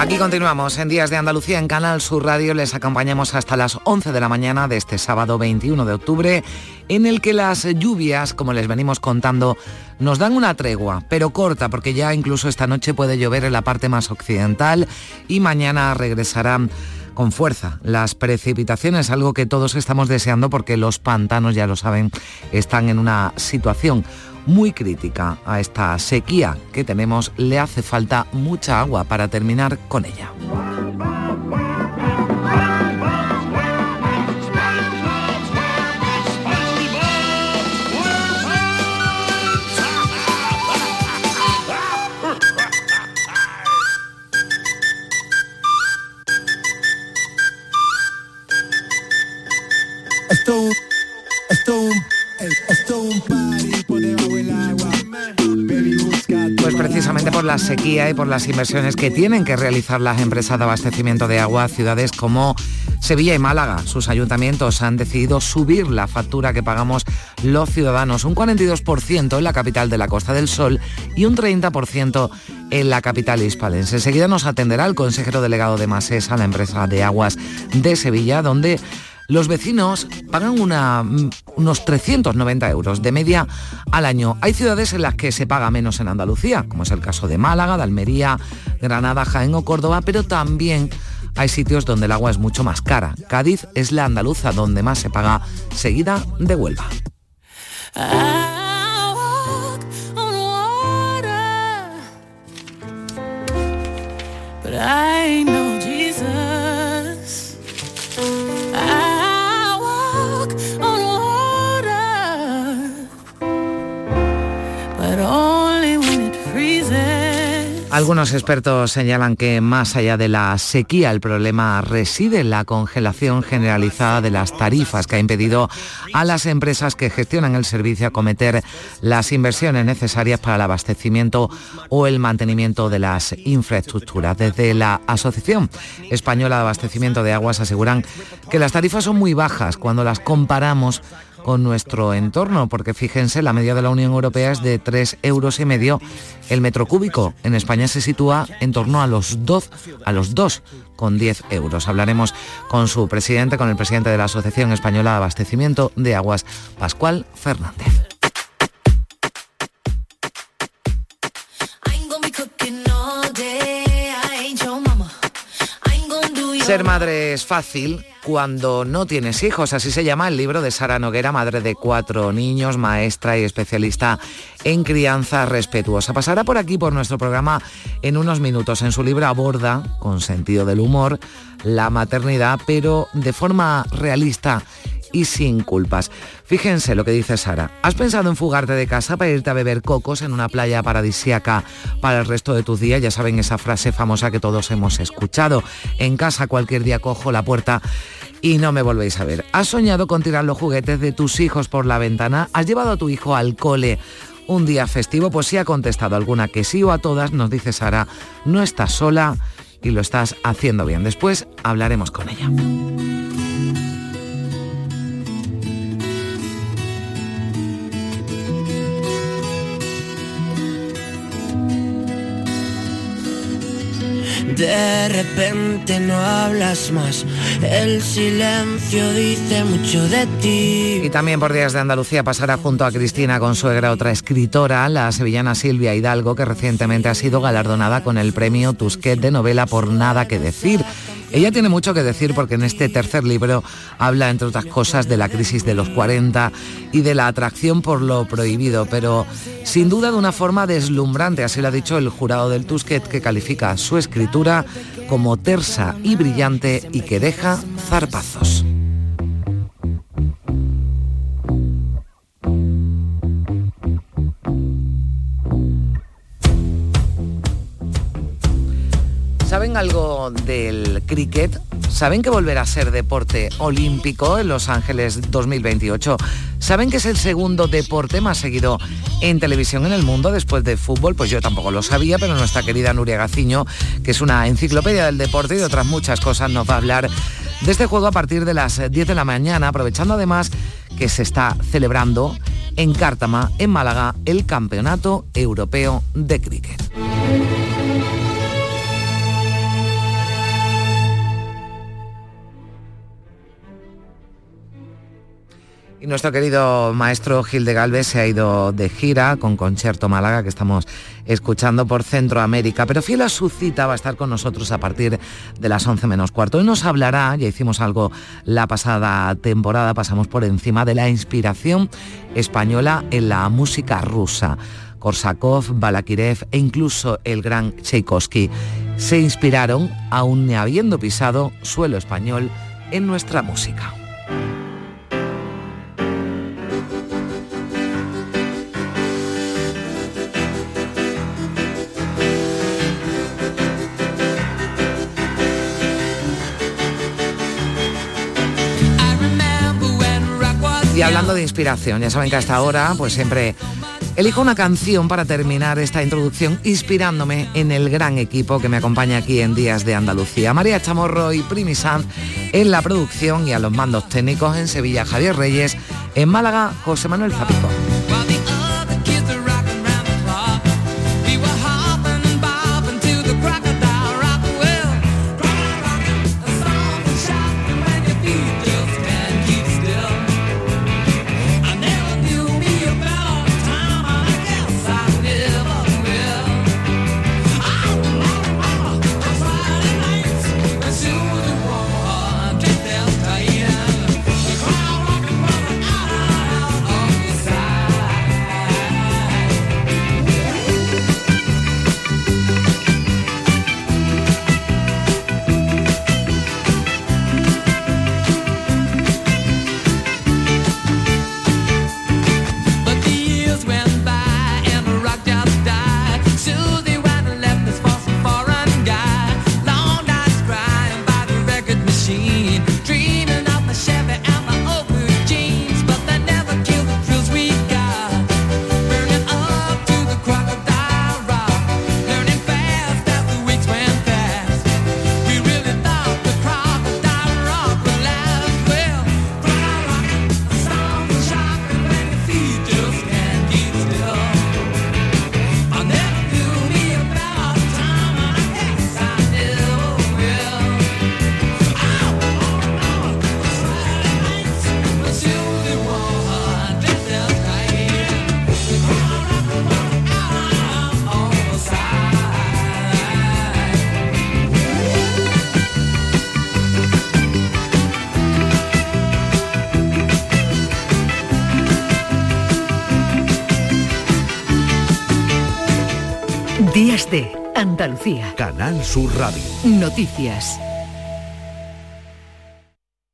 Aquí continuamos en Días de Andalucía en Canal Sur Radio. Les acompañamos hasta las 11 de la mañana de este sábado 21 de octubre, en el que las lluvias, como les venimos contando, nos dan una tregua, pero corta, porque ya incluso esta noche puede llover en la parte más occidental y mañana regresarán con fuerza las precipitaciones, algo que todos estamos deseando porque los pantanos, ya lo saben, están en una situación muy crítica a esta sequía que tenemos, le hace falta mucha agua para terminar con ella. Pues precisamente por la sequía y por las inversiones que tienen que realizar las empresas de abastecimiento de agua, ciudades como Sevilla y Málaga, sus ayuntamientos han decidido subir la factura que pagamos los ciudadanos, un 42% en la capital de la Costa del Sol y un 30% en la capital hispalense. Enseguida nos atenderá el consejero delegado de Masesa, la empresa de aguas de Sevilla, donde los vecinos pagan mm, unos 390 euros de media al año. Hay ciudades en las que se paga menos en Andalucía, como es el caso de Málaga, de Almería, Granada, Jaén o Córdoba, pero también hay sitios donde el agua es mucho más cara. Cádiz es la andaluza donde más se paga, seguida de Huelva. Algunos expertos señalan que más allá de la sequía, el problema reside en la congelación generalizada de las tarifas que ha impedido a las empresas que gestionan el servicio acometer las inversiones necesarias para el abastecimiento o el mantenimiento de las infraestructuras. Desde la Asociación Española de Abastecimiento de Aguas aseguran que las tarifas son muy bajas cuando las comparamos con nuestro entorno, porque fíjense, la media de la Unión Europea es de 3 euros y medio el metro cúbico. En España se sitúa en torno a los 2, a los 2 con 10 euros. Hablaremos con su presidente, con el presidente de la Asociación Española de Abastecimiento de Aguas, Pascual Fernández. Ser madre es fácil cuando no tienes hijos, así se llama el libro de Sara Noguera, madre de cuatro niños, maestra y especialista en crianza respetuosa. Pasará por aquí por nuestro programa en unos minutos. En su libro aborda, con sentido del humor, la maternidad, pero de forma realista y sin culpas. Fíjense lo que dice Sara. ¿Has pensado en fugarte de casa para irte a beber cocos en una playa paradisíaca para el resto de tus días? Ya saben esa frase famosa que todos hemos escuchado. En casa cualquier día cojo la puerta y no me volvéis a ver. ¿Has soñado con tirar los juguetes de tus hijos por la ventana? ¿Has llevado a tu hijo al cole? Un día festivo, pues si ha contestado alguna que sí o a todas, nos dice Sara, no estás sola y lo estás haciendo bien. Después hablaremos con ella. De repente no hablas más, el silencio dice mucho de ti. Y también por Días de Andalucía pasará junto a Cristina Consuegra, otra escritora, la sevillana Silvia Hidalgo, que recientemente ha sido galardonada con el premio Tusquet de novela por Nada que decir. Ella tiene mucho que decir porque en este tercer libro habla, entre otras cosas, de la crisis de los 40 y de la atracción por lo prohibido, pero sin duda de una forma deslumbrante, así lo ha dicho el jurado del Tusquet, que califica su escritura como tersa y brillante y que deja zarpazos. Algo del cricket? ¿Saben que volverá a ser deporte olímpico en Los Ángeles 2028? ¿Saben que es el segundo deporte más seguido en televisión en el mundo después de fútbol? Pues yo tampoco lo sabía, pero nuestra querida Nuria Gaciño, que es una enciclopedia del deporte y de otras muchas cosas, nos va a hablar de este juego a partir de las 10 de la mañana, aprovechando además que se está celebrando en Cártama, en Málaga, el Campeonato Europeo de Cricket. Y nuestro querido maestro Gil de Galvez se ha ido de gira con Concierto Málaga, que estamos escuchando por Centroamérica. Pero fiel a su cita va a estar con nosotros a partir de las 11 menos cuarto. Hoy nos hablará, ya hicimos algo la pasada temporada, pasamos por encima de la inspiración española en la música rusa. Korsakov, Balakirev e incluso el gran Tchaikovsky se inspiraron, aún habiendo pisado suelo español, en nuestra música. Y hablando de inspiración, ya saben que hasta ahora pues siempre elijo una canción para terminar esta introducción inspirándome en el gran equipo que me acompaña aquí en Días de Andalucía. María Chamorro y Primi Sanz en la producción y a los mandos técnicos en Sevilla Javier Reyes, en Málaga José Manuel Zapico. Andalucía. Canal Sur Radio. Noticias.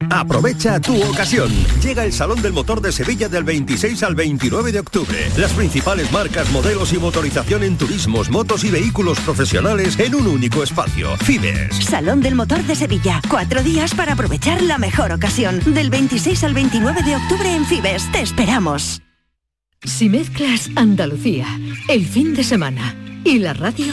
Aprovecha tu ocasión. Llega el Salón del Motor de Sevilla del 26 al 29 de octubre. Las principales marcas, modelos y motorización en turismos, motos y vehículos profesionales en un único espacio. Fibes. Salón del Motor de Sevilla. Cuatro días para aprovechar la mejor ocasión. Del 26 al 29 de octubre en Fibes. Te esperamos. Si mezclas Andalucía, el fin de semana y la radio,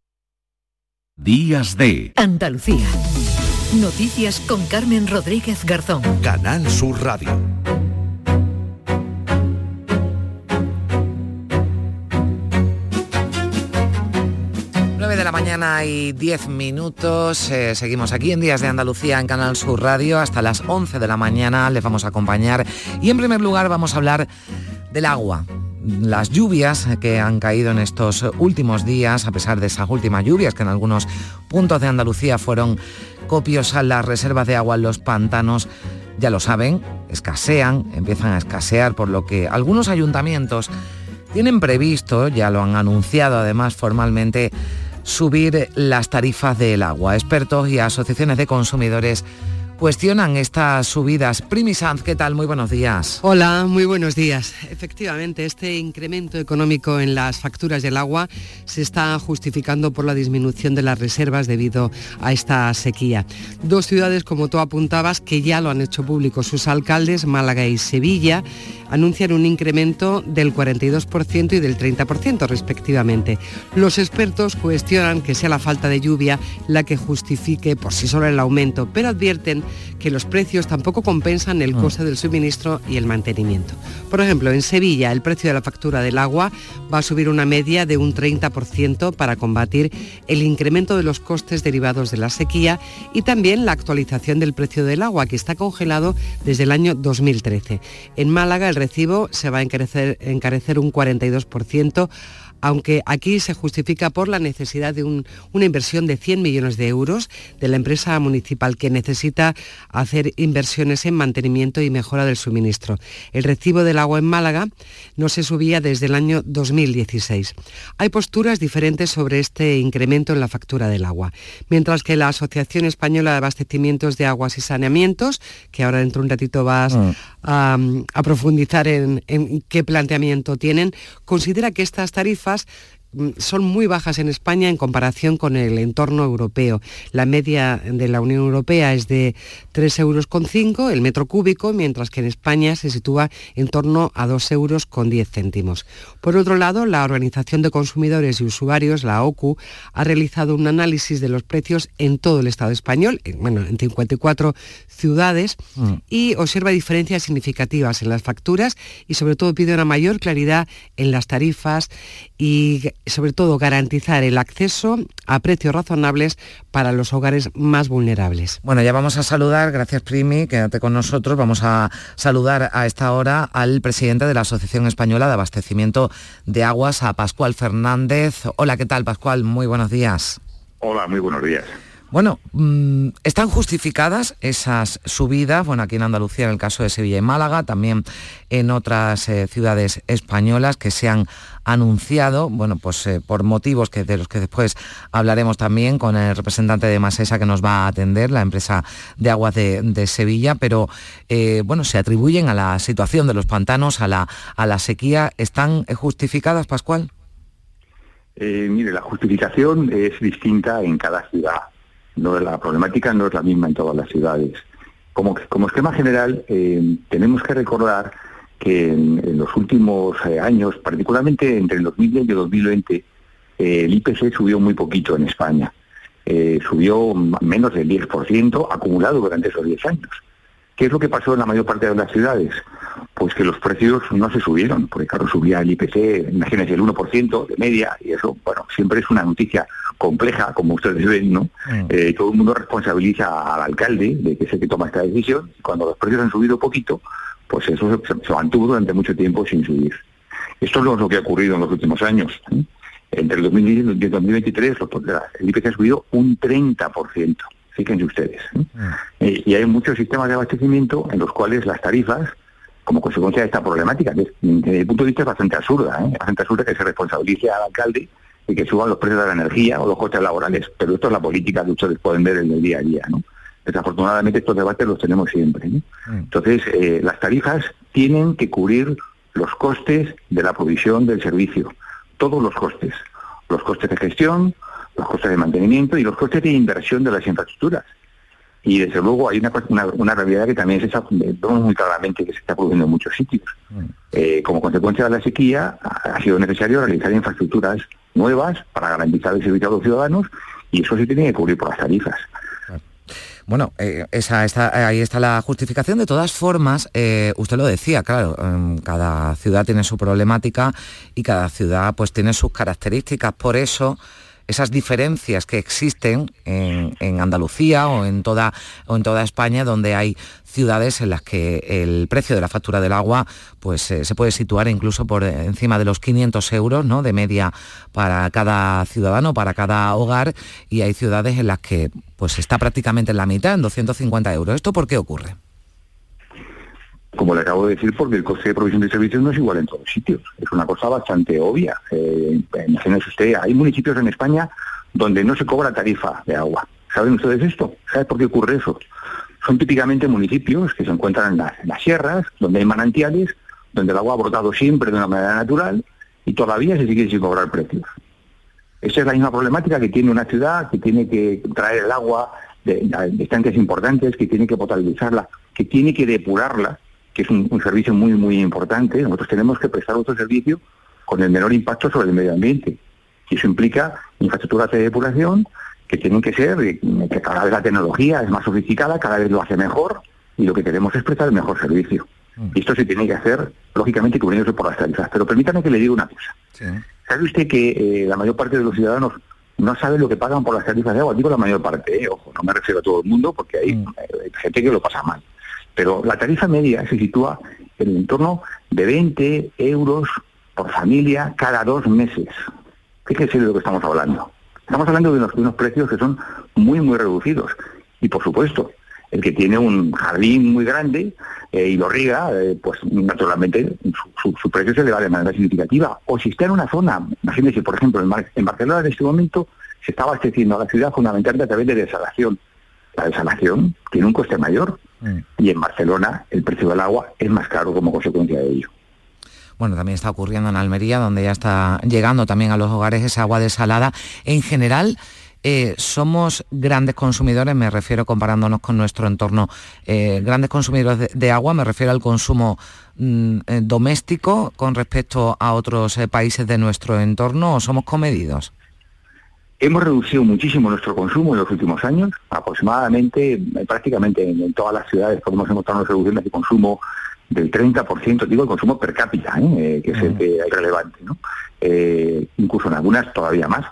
Días de Andalucía. Noticias con Carmen Rodríguez Garzón. Canal Sur Radio. de la mañana y 10 minutos. Eh, seguimos aquí en Días de Andalucía en Canal Sur Radio. Hasta las 11 de la mañana les vamos a acompañar. Y en primer lugar vamos a hablar del agua. Las lluvias que han caído en estos últimos días, a pesar de esas últimas lluvias que en algunos puntos de Andalucía fueron copiosas, las reservas de agua en los pantanos, ya lo saben, escasean, empiezan a escasear, por lo que algunos ayuntamientos tienen previsto, ya lo han anunciado además formalmente, subir las tarifas del agua. Expertos y asociaciones de consumidores cuestionan estas subidas. Primi Sanz, ¿qué tal? Muy buenos días. Hola, muy buenos días. Efectivamente, este incremento económico en las facturas del agua se está justificando por la disminución de las reservas debido a esta sequía. Dos ciudades, como tú apuntabas, que ya lo han hecho público sus alcaldes, Málaga y Sevilla, anuncian un incremento del 42% y del 30% respectivamente. Los expertos cuestionan que sea la falta de lluvia la que justifique por sí sola el aumento, pero advierten que los precios tampoco compensan el ah. coste del suministro y el mantenimiento. Por ejemplo, en Sevilla el precio de la factura del agua va a subir una media de un 30% para combatir el incremento de los costes derivados de la sequía y también la actualización del precio del agua que está congelado desde el año 2013. En Málaga el recibo se va a encarecer, encarecer un 42% aunque aquí se justifica por la necesidad de una inversión de 100 millones de euros de la empresa municipal que necesita hacer inversiones en mantenimiento y mejora del suministro. El recibo del agua en Málaga no se subía desde el año 2016. Hay posturas diferentes sobre este incremento en la factura del agua, mientras que la Asociación Española de Abastecimientos de Aguas y Saneamientos, que ahora dentro de un ratito vas mm. a, profundizar en qué planteamiento tienen, considera que estas tarifas Mm, son muy bajas en España en comparación con el entorno europeo. La media de la Unión Europea es de 3,5 euros el metro cúbico, mientras que en España se sitúa en torno a 2 euros con 10 céntimos. Por otro lado, la Organización de Consumidores y Usuarios, la OCU, ha realizado un análisis de los precios en todo el Estado español, bueno, en 54 ciudades, mm. y observa diferencias significativas en las facturas y sobre todo pide una mayor claridad en las tarifas y sobre todo garantizar el acceso a precios razonables para los hogares más vulnerables. Bueno, ya vamos a saludar, gracias Primi, quédate con nosotros, vamos a saludar a esta hora al presidente de la Asociación Española de Abastecimiento de Aguas, a Pascual Fernández. Hola, ¿qué tal Pascual? Muy buenos días. Hola, muy buenos días. Bueno, mm, ¿están justificadas esas subidas? Bueno, aquí en Andalucía, en el caso de Sevilla y Málaga, también en otras eh, ciudades españolas que se han anunciado, bueno, pues eh, por motivos que, de los que después hablaremos también con el representante de Masesa que nos va a atender, la empresa de aguas de, Sevilla, pero eh, bueno, se atribuyen a la situación de los pantanos, a la, a la sequía. ¿Están justificadas, Pascual? mire, la justificación es distinta en cada ciudad no la problemática no es la misma en todas las ciudades. Como, como esquema general, eh, tenemos que recordar que en, los últimos eh, años, particularmente entre el 2010 y el 2020, eh, el IPC subió muy poquito en España. subió menos del 10% acumulado durante esos 10 años. ¿Qué es lo que pasó en la mayor parte de las ciudades? Pues que los precios no se subieron, porque claro, subía el IPC, imagínense, el 1% de media, y eso, bueno, siempre es una noticia compleja, como ustedes ven, ¿no? Mm. Eh, todo el mundo responsabiliza al alcalde de que es el que toma esta decisión, cuando los precios han subido poquito, pues eso se, mantuvo durante mucho tiempo sin subir. Esto es lo que ha ocurrido en los últimos años. Entre el 2010 y el 2023 el IPC ha subido un 30% fíjense ustedes. Mm. Eh, y hay muchos sistemas de abastecimiento en los cuales las tarifas, como consecuencia de esta problemática, que desde mi punto de vista es bastante absurda, ¿eh? bastante absurda que se responsabilice al alcalde de que suban los precios de la energía o los costes laborales, pero esto es la política que ustedes pueden ver en el día a día, ¿no? Desafortunadamente estos debates los tenemos siempre. Mm. Entonces, eh, las tarifas tienen que cubrir los costes de la provisión del servicio, todos los costes, los costes de gestión, los costes de mantenimiento y los costes de inversión de las infraestructuras. Y desde luego hay una, una, realidad que también se está, vemos muy claramente que se está produciendo en muchos sitios. Mm. Eh, como consecuencia de la sequía ha sido necesario realizar infraestructuras nuevas para garantizar el servicio a los ciudadanos Y eso se tiene que cubrir por las tarifas. Bueno, eh, esa, está, ahí está la justificación. De todas formas, eh, usted lo decía, claro, em, cada ciudad tiene su problemática y cada ciudad pues tiene sus características. Por eso esas diferencias que existen en, Andalucía o en, toda, o en toda España, donde hay ciudades en las que el precio de la factura del agua pues, eh, se puede situar incluso por encima de los 500 euros ¿no? de media para cada ciudadano, para cada hogar, y hay ciudades en las que pues, está prácticamente en la mitad, en 250 euros. ¿Esto por qué ocurre? Como le acabo de decir, porque el coste de provisión de servicios no es igual en todos sitios. Es una cosa bastante obvia. Eh, imagínese usted, hay municipios en España donde no se cobra tarifa de agua. ¿Saben ustedes esto? ¿Saben por qué ocurre eso? Son típicamente municipios que se encuentran en, las sierras, donde hay manantiales, donde el agua ha brotado siempre de una manera natural y todavía se sigue sin cobrar precios. Esa es la misma problemática que tiene una ciudad que tiene que traer el agua de, de estanques importantes, que tiene que potabilizarla, que tiene que depurarla que es un, servicio muy, muy importante. Nosotros tenemos que prestar otro servicio con el menor impacto sobre el medio ambiente. Y eso implica infraestructuras de depuración que tienen que ser, eh, que cada vez la tecnología es más sofisticada, cada vez lo hace mejor, y lo que queremos es prestar el mejor servicio. Mm. Y esto se tiene que hacer, lógicamente, cubriéndose por las tarifas. Pero permítame que le diga una cosa. ¿Sabe usted que eh, la mayor parte de los ciudadanos no sabe lo que pagan por las tarifas de agua? Digo la mayor parte, eh, ojo, no me refiero a todo el mundo, porque hay mm. gente que lo pasa mal. Pero la tarifa media se sitúa en el entorno de 20 euros por familia cada dos meses. Fíjese de lo que estamos hablando. Estamos hablando de unos, precios que son muy, muy reducidos. Y por supuesto, el que tiene un jardín muy grande eh, y lo riega, eh, pues naturalmente su, precio se eleva de manera significativa. O si está en una zona, imagínense, por ejemplo, en, en Barcelona en este momento se está abasteciendo a la ciudad fundamentalmente a través de desalación. La desalación tiene un coste mayor y en Barcelona el precio del agua es más caro como consecuencia de ello. Bueno, también está ocurriendo en Almería, donde ya está llegando también a los hogares esa agua desalada. En general, eh, somos grandes consumidores, me refiero comparándonos con nuestro entorno, eh, grandes consumidores de, agua, me refiero al consumo mm, eh, doméstico con respecto a otros países de nuestro entorno, o somos comedidos. Hemos reducido muchísimo nuestro consumo en los últimos años, aproximadamente, eh, prácticamente en, todas las ciudades podemos encontrar unas reducciones de consumo del 30%, digo el consumo per cápita, ¿eh? Eh, que es el que hay relevante, ¿no? incluso en algunas todavía más.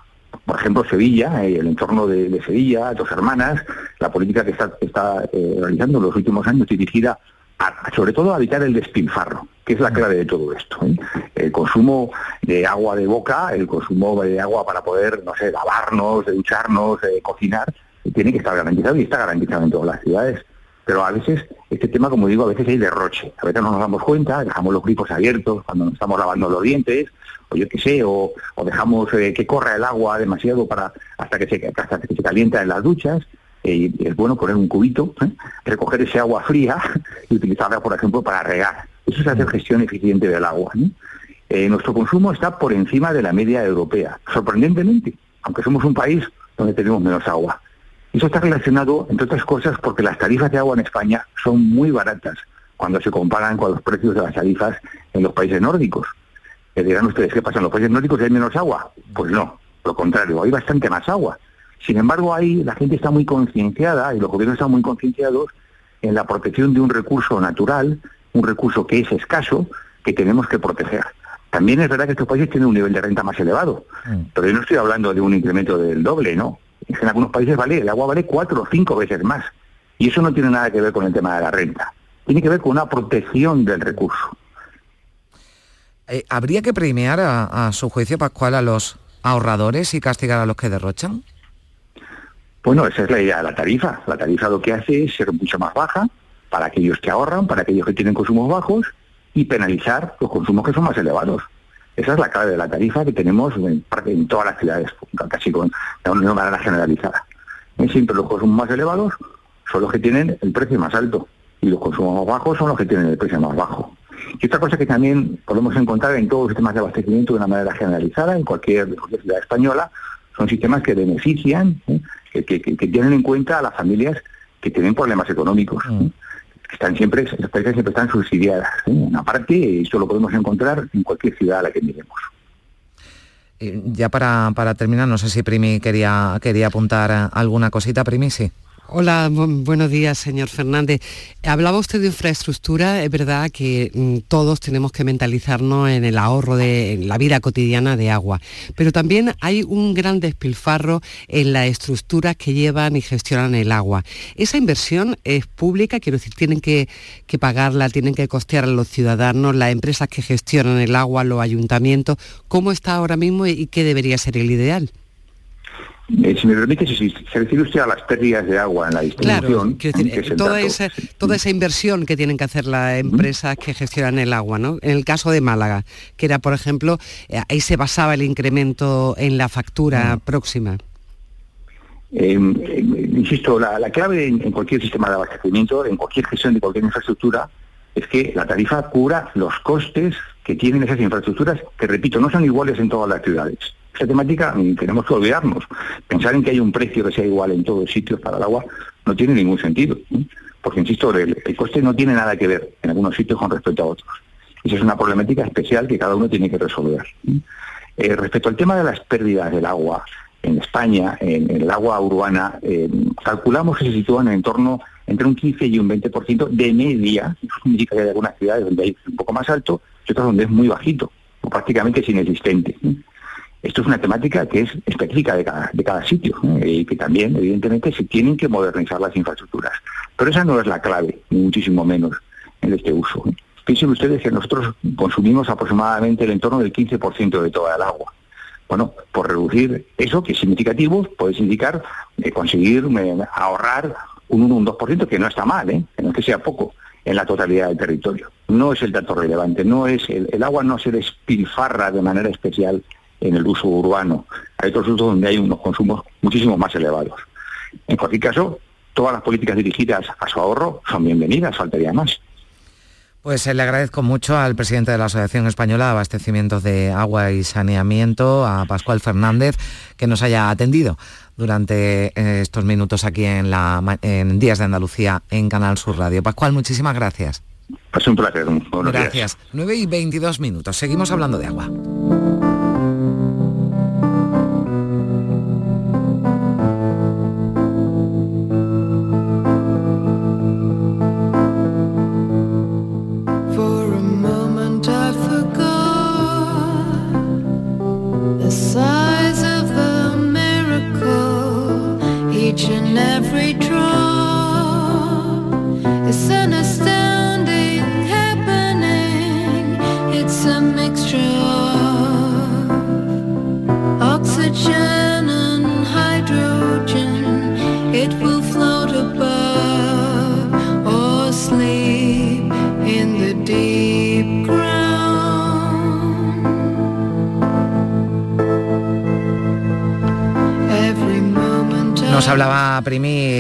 Por ejemplo, Sevilla, el entorno de, Sevilla, Dos Hermanas, la política que está, está realizando en los últimos años dirigida sobre todo a evitar el despilfarro, que es la clave de todo esto. ¿eh? El consumo de agua de boca, el consumo de agua para poder, no sé, lavarnos, ducharnos, cocinar, tiene que estar garantizado y está garantizado en todas las ciudades. Pero a veces, este tema, como digo, a veces hay derroche. A veces no nos damos cuenta, dejamos los grifos abiertos cuando nos estamos lavando los dientes, o yo qué sé, o, dejamos eh, que corra el agua demasiado para hasta que se, hasta que se calienta en las duchas eh, es bueno poner un cubito, ¿eh? recoger ese agua fría y utilizarla, por ejemplo, para regar. Eso es hacer mm. gestión eficiente del agua. Eh, nuestro consumo está por encima de la media europea, sorprendentemente, aunque somos un país donde tenemos menos agua. Eso está relacionado, entre otras cosas, porque las tarifas de agua en España son muy baratas cuando se comparan con los precios de las tarifas en los países nórdicos. dirán ustedes, ¿qué pasa? ¿En los países nórdicos hay menos agua? Pues no, lo contrario, hay bastante más agua. Sin embargo, ahí la gente está muy concienciada y los gobiernos están muy concienciados en la protección de un recurso natural, un recurso que es escaso, que tenemos que proteger. También es verdad que estos países tienen un nivel de renta más elevado, mm. pero yo no estoy hablando de un incremento del doble, ¿no? En algunos países vale, el agua vale cuatro o cinco veces más. Y eso no tiene nada que ver con el tema de la renta. Tiene que ver con una protección del recurso. Eh, ¿Habría que premiar a, a su juicio, Pascual, a los ahorradores y castigar a los que derrochan? Bueno, esa es la idea de la tarifa. La tarifa lo que hace es ser mucho más baja para aquellos que ahorran, para aquellos que tienen consumos bajos y penalizar los consumos que son más elevados. Esa es la clave de la tarifa que tenemos en, en todas las ciudades, casi con, de una manera generalizada. Siempre los consumos más elevados son los que tienen el precio más alto y los consumos más bajos son los que tienen el precio más bajo. Y otra cosa que también podemos encontrar en todos los sistemas de abastecimiento de una manera generalizada, en cualquier, ciudad española, son sistemas que benefician ¿eh? Que, tienen en cuenta a las familias que tienen problemas económicos. Mm. Están siempre, las países siempre están subsidiadas. ¿eh? Aparte, esto lo podemos encontrar en cualquier ciudad a la que miremos. ya para, para terminar, no sé si Primi quería, quería apuntar alguna cosita, Primi, sí. Hola, buenos días, señor Fernández. Hablaba usted de infraestructura, es verdad que mm, todos tenemos que mentalizarnos en el ahorro de la vida cotidiana de agua, pero también hay un gran despilfarro en las estructuras que llevan y gestionan el agua. Esa inversión es pública, quiero decir, tienen que, que pagarla, tienen que costear a los ciudadanos, las empresas que gestionan el agua, los ayuntamientos. ¿Cómo está ahora mismo y qué debería ser el ideal? Eh, si me permite, si se refiere usted a las pérdidas de agua en la distribución... Claro, toda, esa, toda esa inversión que tienen que hacer las empresas que gestionan el agua, ¿no? En el caso de Málaga, que era, por ejemplo, eh, ahí se basaba el incremento en la factura próxima. Em, em, insisto, la, clave en, cualquier sistema de abastecimiento, en cualquier gestión de cualquier infraestructura, es que la tarifa cubra los costes que tienen esas infraestructuras, que repito, no son iguales en todas las ciudades esta temática mm, tenemos que olvidarnos. Pensar en que hay un precio que sea igual en todos sitios para el agua no tiene ningún sentido. Porque, insisto, el, coste no tiene nada que ver en algunos sitios con respecto a otros. Esa es una problemática especial que cada uno tiene que resolver. Eh, respecto al tema de las pérdidas del agua en España, en, el agua urbana, eh, calculamos que se sitúan en torno entre un 15 y un 20% de media. Eso que hay algunas ciudades donde hay un poco más alto y otras donde es muy bajito, o prácticamente es inexistente. Esto es una temática que es específica de cada, de cada sitio y que también, evidentemente, se tienen que modernizar las infraestructuras. Pero esa no es la clave, muchísimo menos, en este uso. Piensen ustedes que nosotros consumimos aproximadamente el entorno del 15% de toda el agua. Bueno, por reducir eso, que es significativo, puede indicar de conseguir ahorrar un 1 o un 2%, que no está mal, ¿eh? que no es que sea poco, en la totalidad del territorio. No es el dato relevante, no es el, el agua no se despilfarra de manera especial en el uso urbano. Hay otros usos donde hay unos consumos muchísimo más elevados. En cualquier caso, todas las políticas dirigidas a su ahorro son bienvenidas, faltaría más. Pues eh, le agradezco mucho al presidente de la Asociación Española de Abastecimientos de Agua y Saneamiento, a Pascual Fernández, que nos haya atendido durante eh, estos minutos aquí en, la, en Días de Andalucía en Canal Sur Radio. Pascual, muchísimas gracias. Es un placer. Gracias. 9 y 22 minutos. Seguimos hablando de agua.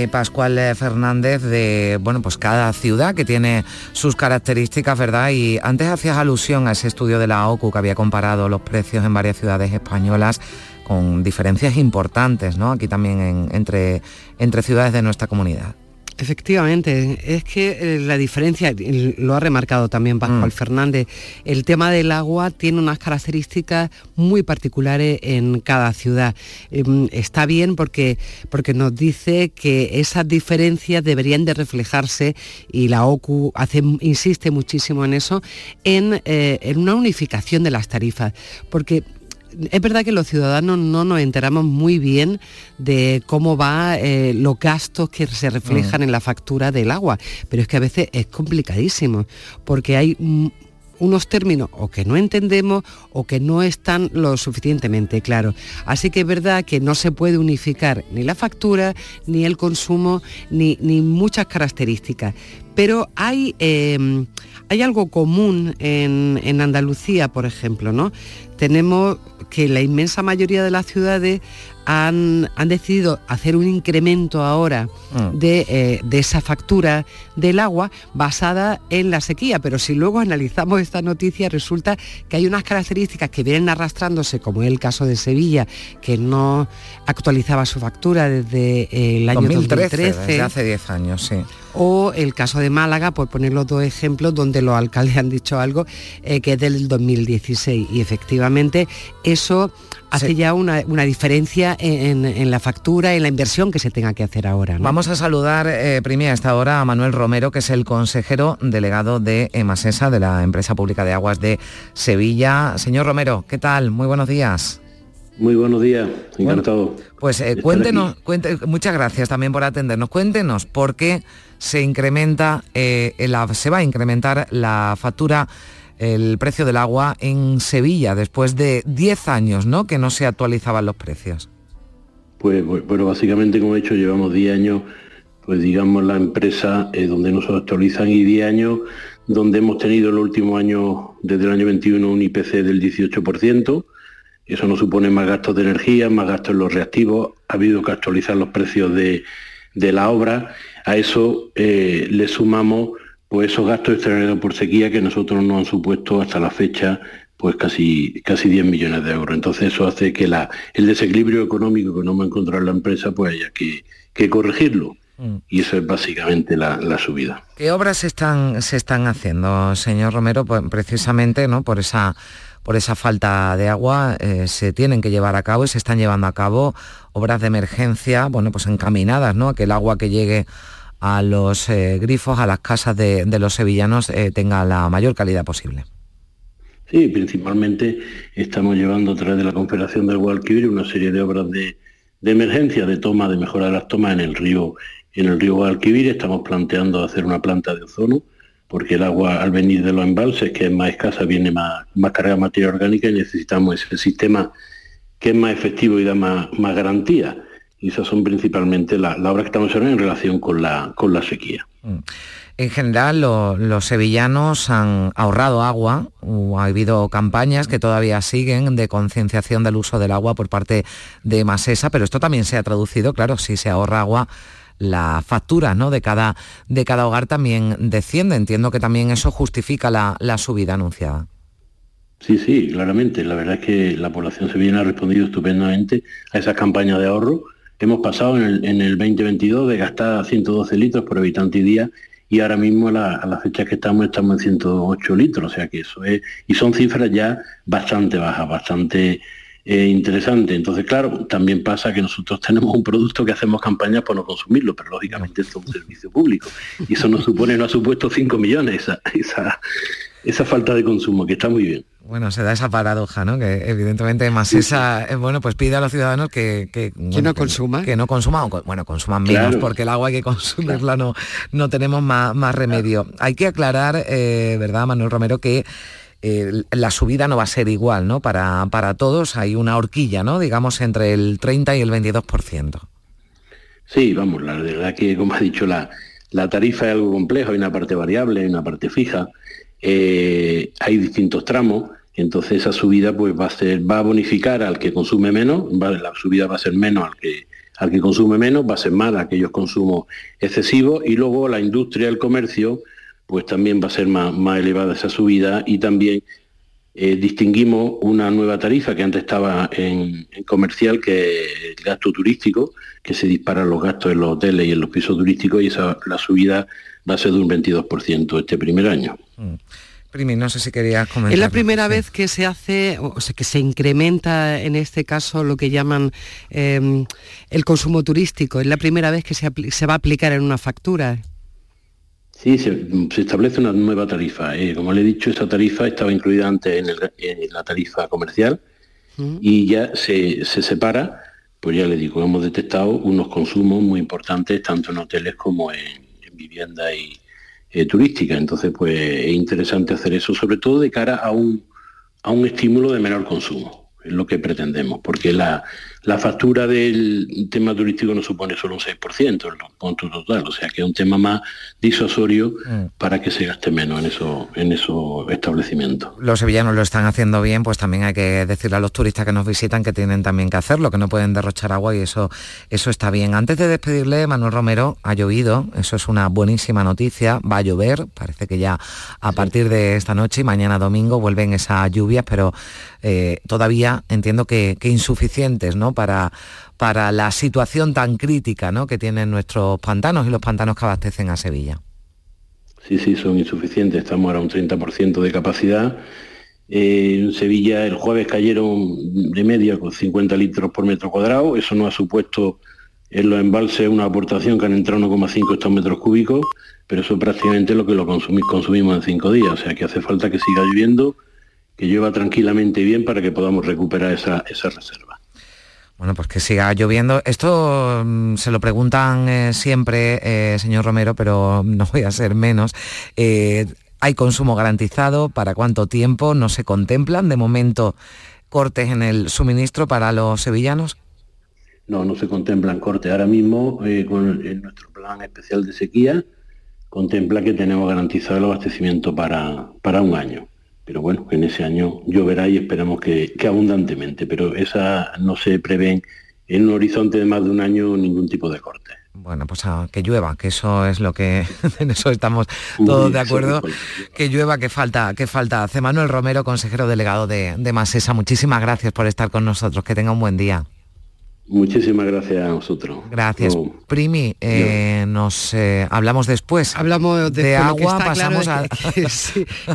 Pascual Fernández de bueno, pues cada ciudad que tiene sus características, ¿verdad? Y antes hacías alusión a ese estudio de la OCU que había comparado los precios en varias ciudades españolas con diferencias importantes, ¿no? Aquí también entre, entre ciudades de nuestra comunidad. Efectivamente, es que eh, la diferencia, lo ha remarcado también Pascual mm. Fernández, el tema del agua tiene unas características muy particulares en cada ciudad. Em, está bien porque, porque nos dice que esas diferencias deberían de reflejarse, y la OCU hace, insiste muchísimo en eso, en, eh, en una unificación de las tarifas. Porque es verdad que los ciudadanos no nos enteramos muy bien de cómo va eh, los gastos que se reflejan mm. en la factura del agua, pero es que a veces es complicadísimo, porque hay unos términos o que no entendemos o que no están lo suficientemente claros. Así que es verdad que no se puede unificar ni la factura, ni el consumo, ni, muchas características. Pero hay, em, hay algo común en, en Andalucía, por ejemplo, ¿no? Tenemos que la inmensa mayoría de las ciudades han, decidido hacer un incremento ahora mm. eh, de, esa factura del agua basada en la sequía. Pero si luego analizamos esta noticia, resulta que hay unas características que vienen arrastrándose, como es el caso de Sevilla, que no actualizaba su factura desde eh, el año 2013. desde hace 10 años, sí o el caso de Málaga, por poner los dos ejemplos, donde los alcaldes han dicho algo eh, que es del 2016 y efectivamente eso hace ya una, diferencia en, la factura, en la inversión que se tenga que hacer ahora. Vamos a saludar eh, primero a esta hora a Manuel Romero, que es el consejero delegado de EMASESA, de la Empresa Pública de Aguas de Sevilla. Señor Romero, ¿qué tal? Muy buenos días. Muy buenos días, encantado. pues eh, cuéntenos, muchas gracias también por atendernos. Cuéntenos por qué se incrementa, eh, se va a incrementar la factura el precio del agua en Sevilla después de 10 años ¿no? que no se actualizaban los precios? Pues bueno, básicamente como he dicho, llevamos 10 años, pues digamos la empresa eh, donde no se actualizan y 10 años donde hemos tenido el último año, desde el año 21, un IPC del 18%. Eso nos supone más gastos de energía, más gastos en los reactivos. Ha habido que actualizar los precios de, la obra. A eso eh, le sumamos pues esos gastos extraordinarios por sequía que nosotros nos han supuesto hasta la fecha pues casi, casi 10 millones de euros. Entonces eso hace que la, el desequilibrio económico que no va a encontrar la empresa pues haya que, corregirlo. Mm. Y eso es básicamente la, subida. ¿Qué obras se están, se están haciendo, señor Romero? Pues precisamente ¿no? por, esa, por esa falta de agua eh, se tienen que llevar a cabo y se están llevando a cabo obras de emergencia, bueno, pues encaminadas, ¿no? A que el agua que llegue a los eh, grifos, a las casas de, los sevillanos, eh, tenga la mayor calidad posible. Sí, principalmente estamos llevando a través de la Confederación del Guadalquivir una serie de obras de, emergencia, de toma, de mejora de las tomas en el río, en el río Guadalquivir. Estamos planteando hacer una planta de ozono, porque el agua al venir de los embalses, que es más escasa, viene más, más cargada de materia orgánica y necesitamos ese sistema que es más efectivo y da más, garantía y esas son principalmente las la obras que estamos haciendo en relación con la, con la sequía. Mm. En general, los sevillanos han ahorrado agua, ha habido campañas que todavía siguen de concienciación del uso del agua por parte de Masesa, pero esto también se ha traducido, claro, si se ahorra agua, la factura ¿no? de, cada, de cada hogar también desciende. Entiendo que también eso justifica la, la subida anunciada. Sí, sí, claramente. La verdad es que la población sevillana ha respondido estupendamente a esa campaña de ahorro Hemos pasado en el, en el 2022 de gastar 112 litros por habitante y día y ahora mismo a la, fecha que estamos estamos en 108 litros, o sea que eso es, y son cifras ya bastante bajas, bastante eh, interesantes. Entonces, claro, también pasa que nosotros tenemos un producto que hacemos campañas por no consumirlo, pero lógicamente esto es un servicio público. Y eso nos supone, no ha supuesto 5 millones esa, esa, esa falta de consumo, que está muy bien. Bueno, se da esa paradoja, ¿no? Que evidentemente más esa, eh, bueno, pues pide a los ciudadanos que... Que, no consuma. Que no consuman, bueno, consuman menos, porque el agua hay que consumirla, no, no tenemos más, más remedio. Hay que aclarar, eh, ¿verdad, Manuel Romero, que eh, la subida no va a ser igual, ¿no? Para, para todos hay una horquilla, ¿no? Digamos, entre el 30 y el 22%. Sí, vamos, la verdad que, como ha dicho, la, la tarifa es algo complejo, hay una parte variable, hay una parte fija. Eh, hay distintos tramos, entonces esa subida pues va a ser, va a bonificar al que consume menos, la subida va a ser menos al que al que consume menos, va a ser más a aquellos consumos excesivos y luego la industria, el comercio, pues también va a ser más, más elevada esa subida y también eh, distinguimos una nueva tarifa que antes estaba en, comercial, que es el gasto turístico, que se disparan los gastos en los hoteles y en los pisos turísticos y esa, la subida va a ser de un 22% este primer año. Mm. Primi, no sé si querías comentar. Es la primera vez que se hace, o sea, que se incrementa en este caso lo que llaman em, el consumo turístico. Es la primera vez que se, se va a aplicar en una factura. Sí, se, establece una nueva tarifa. Eh. como le he dicho, esa tarifa estaba incluida antes en, la tarifa comercial y ya se, separa, pues ya le digo, hemos detectado unos consumos muy importantes tanto en hoteles como en, vivienda y eh, turística. Entonces, pues es interesante hacer eso, sobre todo de cara a un, a un estímulo de menor consumo, es lo que pretendemos, porque la, la factura del tema turístico no supone solo un 6% en los puntos total, o sea que es un tema más disuasorio mm. para que se gaste menos en esos en esos establecimientos. Los sevillanos lo están haciendo bien, pues también hay que decirle a los turistas que nos visitan que tienen también que hacerlo, que no pueden derrochar agua y eso, eso está bien. Antes de despedirle, Manuel Romero, ha llovido, eso es una buenísima noticia, va a llover, parece que ya a partir de esta noche y mañana domingo vuelven esas lluvias, pero eh, todavía entiendo que, que insuficientes, ¿no? Para, para la situación tan crítica que tienen nuestros pantanos y los pantanos que abastecen a Sevilla. Sí, sí, son insuficientes, estamos ahora a un 30% de capacidad. Eh, en Sevilla el jueves cayeron de media con 50 litros por metro cuadrado, eso no ha supuesto en los embalses una aportación que han entrado 1,5 hectómetros cúbicos, pero eso prácticamente lo que lo consumimos en cinco días, o sea que hace falta que siga lloviendo, que llueva tranquilamente bien para que podamos recuperar esa, reserva. Bueno, pues que siga lloviendo. Esto mm, se lo preguntan eh, siempre, eh, señor Romero, pero no voy a ser menos. Eh, ¿Hay consumo garantizado? ¿Para cuánto tiempo? ¿No se contemplan de momento cortes en el suministro para los sevillanos? No, no se contemplan cortes. Ahora mismo, con nuestro plan especial de sequía, contempla que tenemos garantizado el abastecimiento para, para un año. Pero bueno, en ese año lloverá y esperamos que, que abundantemente, pero esa no se prevén en un horizonte de más de un año ningún tipo de corte. Bueno, pues que llueva, que eso es lo que en eso estamos todos de acuerdo. Que llueva, que falta, que falta. Hace Manuel Romero, consejero delegado de, de Masesa. Muchísimas gracias por estar con nosotros. Que tenga un buen día. Muchísimas gracias a vosotros. Gracias. Primi, eh, nos eh, hablamos después. Hablamos de, agua, pasamos a...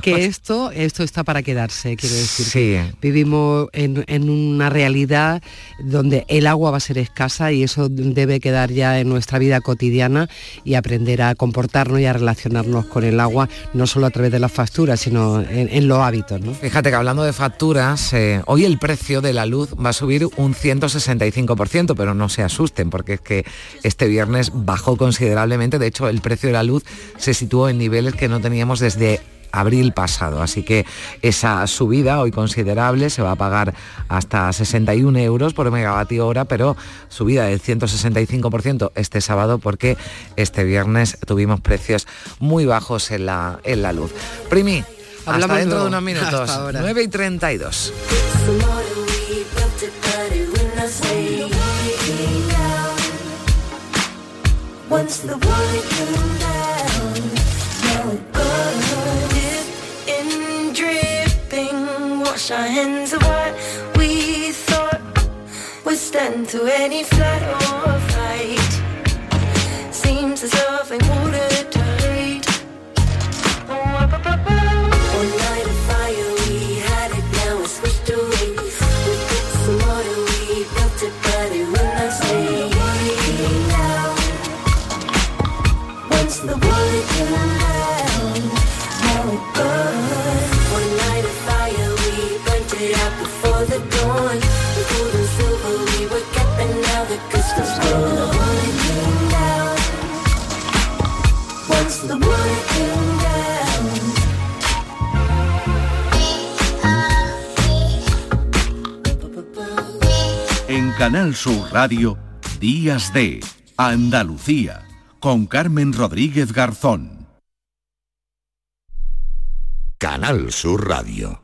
Que, esto, esto está para quedarse, quiero decir. Sí. Vivimos en, una realidad donde el agua va a ser escasa y eso debe quedar ya en nuestra vida cotidiana y aprender a comportarnos y a relacionarnos con el agua, no solo a través de las facturas, sino en, los hábitos. ¿no? Fíjate que hablando de facturas, eh, hoy el precio de la luz va a subir un 165% pero no se asusten porque es que este viernes bajó considerablemente, de hecho el precio de la luz se situó en niveles que no teníamos desde abril pasado. Así que esa subida hoy considerable se va a pagar hasta 61 euros por megavatio hora, pero subida del 165% este sábado porque este viernes tuvimos precios muy bajos en la, en la luz. Primi, hasta dentro de unos minutos. 9 y 32. Once the water came down, now it goes in dripping. Wash our hands of what we thought would stand to any flood or Canal Sur Radio, Días de Andalucía, con Carmen Rodríguez Garzón. Canal Sur Radio.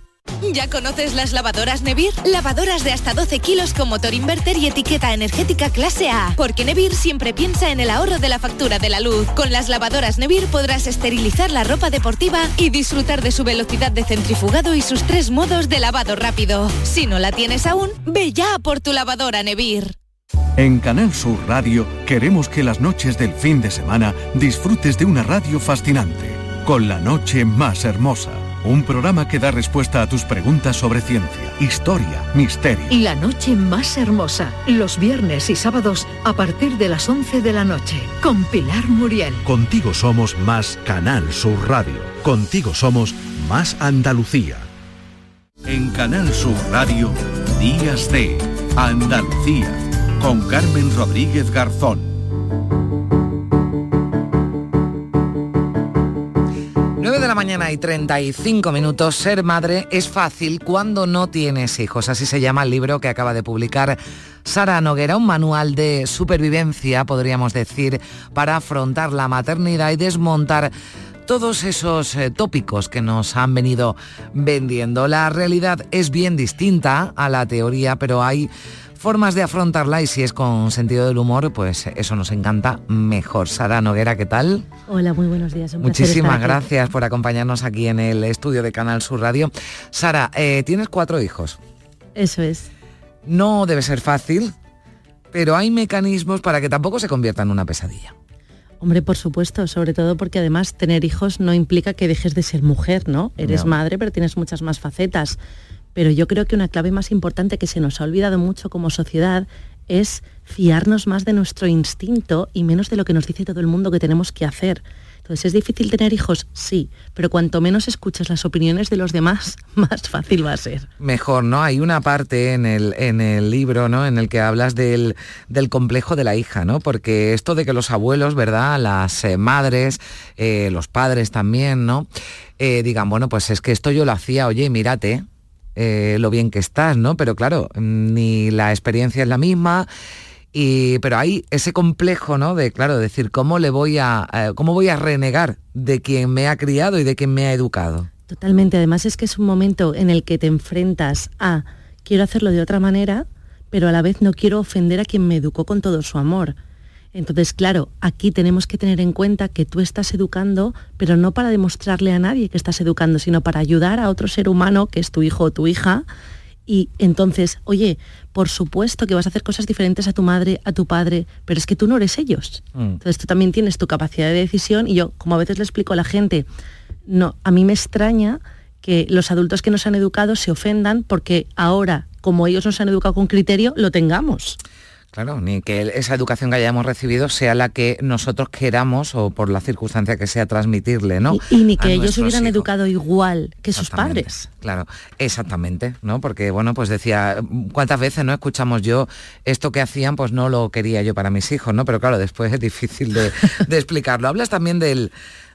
¿Ya conoces las lavadoras Nevir? Lavadoras de hasta 12 kilos con motor inverter y etiqueta energética clase A. Porque Nevir siempre piensa en el ahorro de la factura de la luz. Con las lavadoras Nevir podrás esterilizar la ropa deportiva y disfrutar de su velocidad de centrifugado y sus tres modos de lavado rápido. Si no la tienes aún, ve ya por tu lavadora Nevir. En Canal Sur Radio queremos que las noches del fin de semana disfrutes de una radio fascinante, con la noche más hermosa un programa que da respuesta a tus preguntas sobre ciencia, historia, misterio. La noche más hermosa, los viernes y sábados a partir de las 11 de la noche, con Pilar Muriel. Contigo somos más Canal Sur Radio. Contigo somos más Andalucía. En Canal Sur Radio, Días de Andalucía, con Carmen Rodríguez Garzón. Mañana y 35 minutos. Ser madre es fácil cuando no tienes hijos. Así se llama el libro que acaba de publicar Sara Noguera, un manual de supervivencia, podríamos decir, para afrontar la maternidad y desmontar todos esos eh, tópicos que nos han venido vendiendo. La realidad es bien distinta a la teoría, pero hay formas de afrontarla y si es con sentido del humor, pues eso nos encanta mejor. Sara Noguera, ¿qué tal? Hola, muy buenos días. Muchísimas gracias por acompañarnos aquí en el estudio de Canal Sur Radio. Sara, eh, tienes cuatro hijos. Eso es. No debe ser fácil, pero hay mecanismos para que tampoco se convierta en una pesadilla. Hombre, por supuesto, sobre todo porque además tener hijos no implica que dejes de ser mujer, ¿no? Eres madre, pero tienes muchas más facetas. Pero yo creo que una clave más importante que se nos ha olvidado mucho como sociedad es fiarnos más de nuestro instinto y menos de lo que nos dice todo el mundo que tenemos que hacer. Entonces, ¿es difícil tener hijos? Sí, pero cuanto menos escuches las opiniones de los demás, más fácil va a ser. Mejor, ¿no? Hay una parte en el, en el libro, ¿no? En el que hablas del, complejo de la hija, ¿no? Porque esto de que los abuelos, ¿verdad? Las eh, madres, eh, los padres también, ¿no? Eh, digan, bueno, pues es que esto yo lo hacía, oye, mírate, eh, lo bien que estás, ¿no? Pero claro, ni la experiencia es la misma. Y, pero hay ese complejo, ¿no? De, claro, decir, ¿cómo le voy a, eh, cómo voy a renegar de quien me ha criado y de quien me ha educado? Totalmente. Además es que es un momento en el que te enfrentas a, quiero hacerlo de otra manera, pero a la vez no quiero ofender a quien me educó con todo su amor. Entonces, claro, aquí tenemos que tener en cuenta que tú estás educando, pero no para demostrarle a nadie que estás educando, sino para ayudar a otro ser humano, que es tu hijo o tu hija. Y entonces, oye, por supuesto que vas a hacer cosas diferentes a tu madre, a tu padre, pero es que tú no eres ellos. Mm. Entonces tú también tienes tu capacidad de decisión y yo, como a veces le explico a la gente, no, a mí me extraña que los adultos que nos han educado se ofendan porque ahora, como ellos nos han educado con criterio, lo tengamos. Claro, ni que esa educación que hayamos recibido sea la que nosotros queramos o por la circunstancia que sea transmitirle, ¿no? Y, ni que ellos hubieran educado igual que sus padres. Claro, exactamente, ¿no? Porque bueno, pues decía, ¿cuántas veces no escuchamos yo esto que hacían? Pues no lo quería yo para mis hijos, ¿no? Pero claro, después es difícil de, de explicarlo. Hablas también del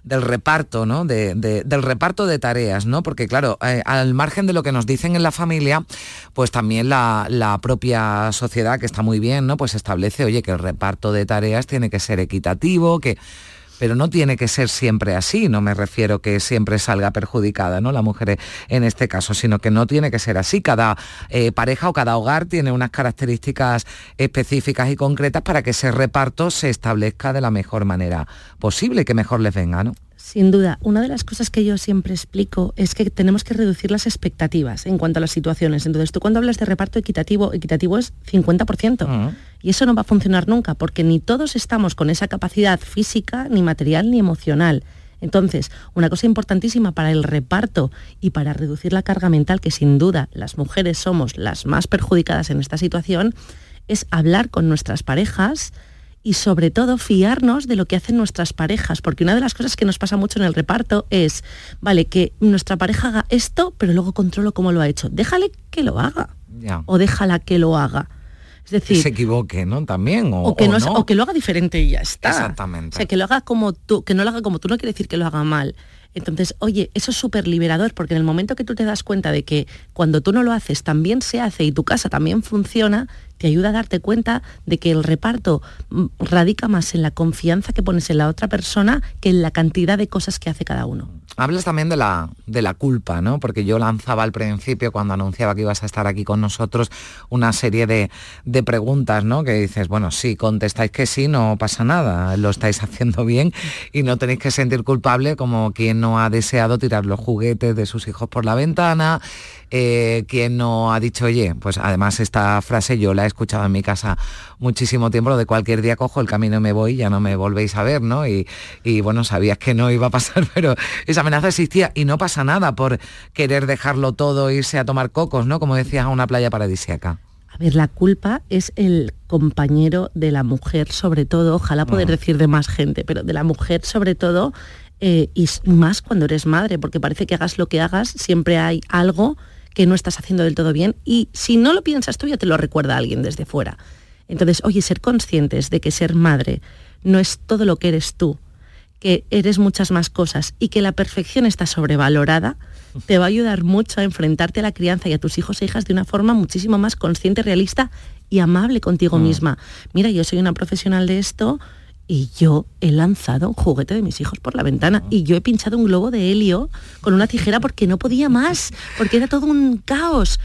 del reparto, ¿no? del reparto de tareas, ¿no? Porque claro, eh, al margen de lo que nos dicen en la familia, pues también la, la, propia sociedad, que está muy bien, ¿no? Pues establece, oye, que el reparto de tareas tiene que ser equitativo, que pero no tiene que ser siempre así, no me refiero que siempre salga perjudicada ¿no? la mujer en este caso, sino que no tiene que ser así. Cada eh, pareja o cada hogar tiene unas características específicas y concretas para que ese reparto se establezca de la mejor manera posible, que mejor les venga. ¿no? Sin duda, una de las cosas que yo siempre explico es que tenemos que reducir las expectativas en cuanto a las situaciones. Entonces, tú cuando hablas de reparto equitativo, equitativo es 50%. Y eso no va a funcionar nunca, porque ni todos estamos con esa capacidad física, ni material, ni emocional. Entonces, una cosa importantísima para el reparto y para reducir la carga mental, que sin duda las mujeres somos las más perjudicadas en esta situación, es hablar con nuestras parejas, y sobre todo fiarnos de lo que hacen nuestras parejas, porque una de las cosas que nos pasa mucho en el reparto es, vale, que nuestra pareja haga esto, pero luego controlo cómo lo ha hecho. Déjale que lo haga. O déjala que lo haga. Es decir, que se equivoque, ¿no? También. O, que no, o que lo haga diferente y ya está. Exactamente. O sea, que lo haga como tú, que no lo haga como tú no quiere decir que lo haga mal. Entonces, oye, eso es súper liberador porque en el momento que tú te das cuenta de que cuando tú no lo haces también se hace y tu casa también funciona, te ayuda a darte cuenta de que el reparto mm, radica más en la confianza que pones en la otra persona que en la cantidad de cosas que hace cada uno. Hablas también de la, de la culpa, ¿no? Porque yo lanzaba al principio, cuando anunciaba que ibas a estar aquí con nosotros, una serie de, de preguntas, ¿no? Que dices, bueno, si contestáis que sí, no pasa nada, lo estáis haciendo bien y no tenéis que sentir culpable como quien no ha deseado tirar los juguetes de sus hijos por la ventana, eh, quien no ha dicho, oye, pues además esta frase yo la he escuchado en mi casa muchísimo tiempo, lo de cualquier día cojo el camino y me voy, ya no me volvéis a ver, ¿no? Y, bueno, sabías que no iba a pasar, pero esa amenaza existía y no pasa nada por querer dejarlo todo, irse a tomar cocos, ¿no? Como decías, a una playa paradisíaca. A ver, la culpa es el compañero de la mujer, sobre todo, ojalá poder decir de más gente, pero de la mujer sobre todo, eh, y más cuando eres madre, porque parece que hagas lo que hagas, siempre hay algo que no estás haciendo del todo bien y si no lo piensas tú ya te lo recuerda alguien desde fuera. Entonces, oye, ser conscientes de que ser madre no es todo lo que eres tú, que eres muchas más cosas y que la perfección está sobrevalorada, te va a ayudar mucho a enfrentarte a la crianza y a tus hijos e hijas de una forma muchísimo más consciente, realista y amable contigo Mm. misma. Mira, yo soy una profesional de esto y yo he lanzado un juguete de mis hijos por la ventana y yo he pinchado un globo de helio con una tijera porque no podía más, porque era todo un caos.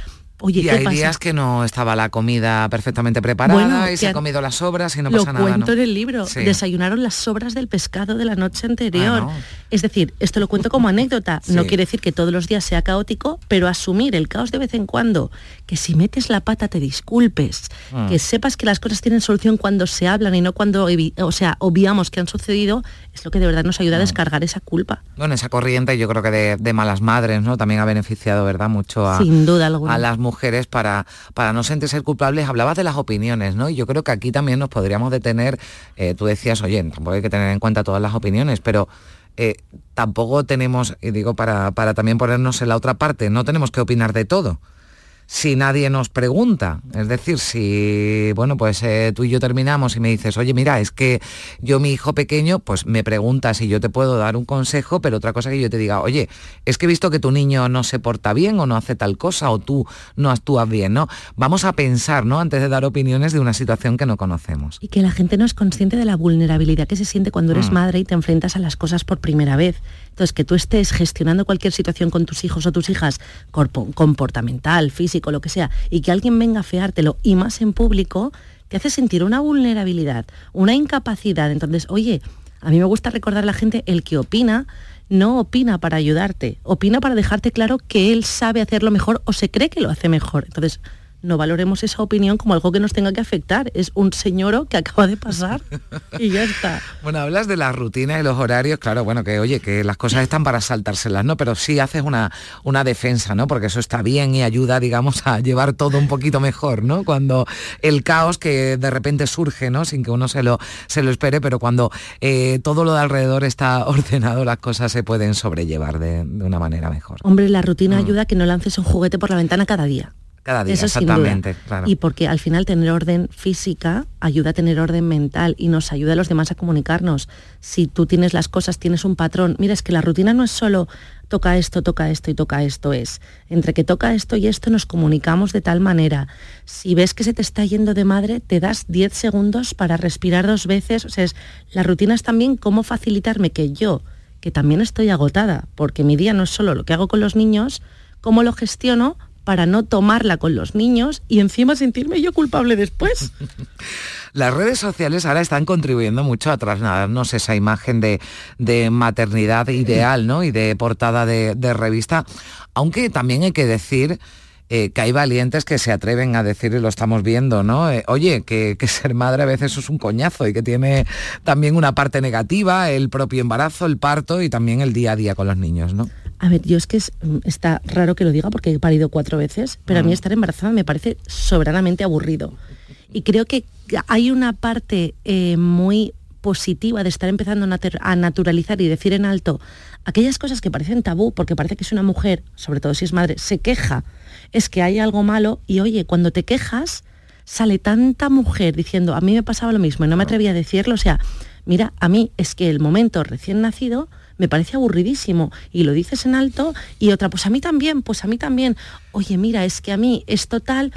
Oye, y ¿qué hay pasa? días que no estaba la comida perfectamente preparada Bueno, y se ha comido las sobras y no lo pasa nada. cuento ¿no? en el libro. Sí. Desayunaron las sobras del pescado de la noche anterior. Ah, no. Es decir, esto lo cuento como anécdota. No quiere decir que todos los días sea caótico, pero asumir el caos de vez en cuando, que si metes la pata te disculpes, Mm. que sepas que las cosas tienen solución cuando se hablan y no cuando, o sea, obviamos que han sucedido, es lo que de verdad nos ayuda a descargar esa culpa. Bueno, esa corriente yo creo que de, de malas madres, ¿no? También ha beneficiado, ¿verdad? Mucho a, Sin duda alguna. a las mujeres para, para no sentirse culpables. Hablabas de las opiniones, ¿no? Y yo creo que aquí también nos podríamos detener, eh, tú decías, oye, tampoco hay que tener en cuenta todas las opiniones, pero eh, tampoco tenemos, y digo, para, para también ponernos en la otra parte, no tenemos que opinar de todo. Si nadie nos pregunta, es decir, si bueno, pues eh, tú y yo terminamos y me dices, oye, mira, es que yo mi hijo pequeño, pues me preguntas y yo te puedo dar un consejo, pero otra cosa que yo te diga, oye, es que he visto que tu niño no se porta bien o no hace tal cosa o tú no actúas bien, ¿no? Vamos a pensar, ¿no? Antes de dar opiniones de una situación que no conocemos. Y que la gente no es consciente de la vulnerabilidad que se siente cuando eres Mm. madre y te enfrentas a las cosas por primera vez. Entonces, que tú estés gestionando cualquier situación con tus hijos o tus hijas, comportamental, lo que sea, y que alguien venga a feártelo, y más en público, te hace sentir una vulnerabilidad, una incapacidad. Entonces, oye, a mí me gusta recordar a la gente, el que opina, no opina para ayudarte, opina para dejarte claro que él sabe hacerlo mejor o se cree que lo hace mejor. Entonces, no valoremos esa opinión como algo que nos tenga que afectar. Es un señoro que acaba de pasar y ya está. Bueno, hablas de la rutina y los horarios, claro, bueno, que oye, que las cosas están para saltárselas, ¿no? Pero sí haces una, una defensa, ¿no? Porque eso está bien y ayuda, digamos, a llevar todo un poquito mejor, ¿no? Cuando el caos que de repente surge, ¿no? Sin que uno se lo, se lo espere, pero cuando eh, todo lo de alrededor está ordenado, las cosas se pueden sobrellevar de, de una manera mejor. Hombre, la rutina ayuda a que no lances un juguete por la ventana cada día. Cada día, Eso exactamente, claro. Y porque al final tener orden física ayuda a tener orden mental y nos ayuda a los demás a comunicarnos. Si tú tienes las cosas, tienes un patrón. Mira, es que la rutina no es solo toca esto, toca esto y toca esto. Es entre que toca esto y esto nos comunicamos de tal manera. Si ves que se te está yendo de madre, te das 10 segundos para respirar dos veces. O sea, es, la rutina es también cómo facilitarme que yo, que también estoy agotada, porque mi día no es solo lo que hago con los niños, cómo lo gestiono para no tomarla con los niños y encima sentirme yo culpable después. Las redes sociales ahora están contribuyendo mucho a trasladarnos esa imagen de, de maternidad ideal, ¿no? Y de portada de, revista, aunque también hay que decir eh, que hay valientes que se atreven a decir, y lo estamos viendo, ¿no? Eh, oye, que, que ser madre a veces es un coñazo y que tiene también una parte negativa, el propio embarazo, el parto y también el día a día con los niños, ¿no? A ver, yo es que es- mm, está raro que lo diga porque he parido cuatro veces, pero a mí Mm. estar embarazada me parece soberanamente aburrido. Y creo que hay una parte eh, muy positiva de estar empezando a naturalizar y decir en alto aquellas cosas que parecen tabú, porque parece que si una mujer, sobre todo si es madre, se queja, es que hay algo malo y oye, cuando te quejas, sale tanta mujer diciendo, a mí me pasaba lo mismo y no me atrevía a decirlo, o sea, mira, a mí es que el momento recién nacido me parece aburridísimo. Y lo dices en alto y otra, pues a mí también, pues a mí también, oye, mira, es que a mí es total,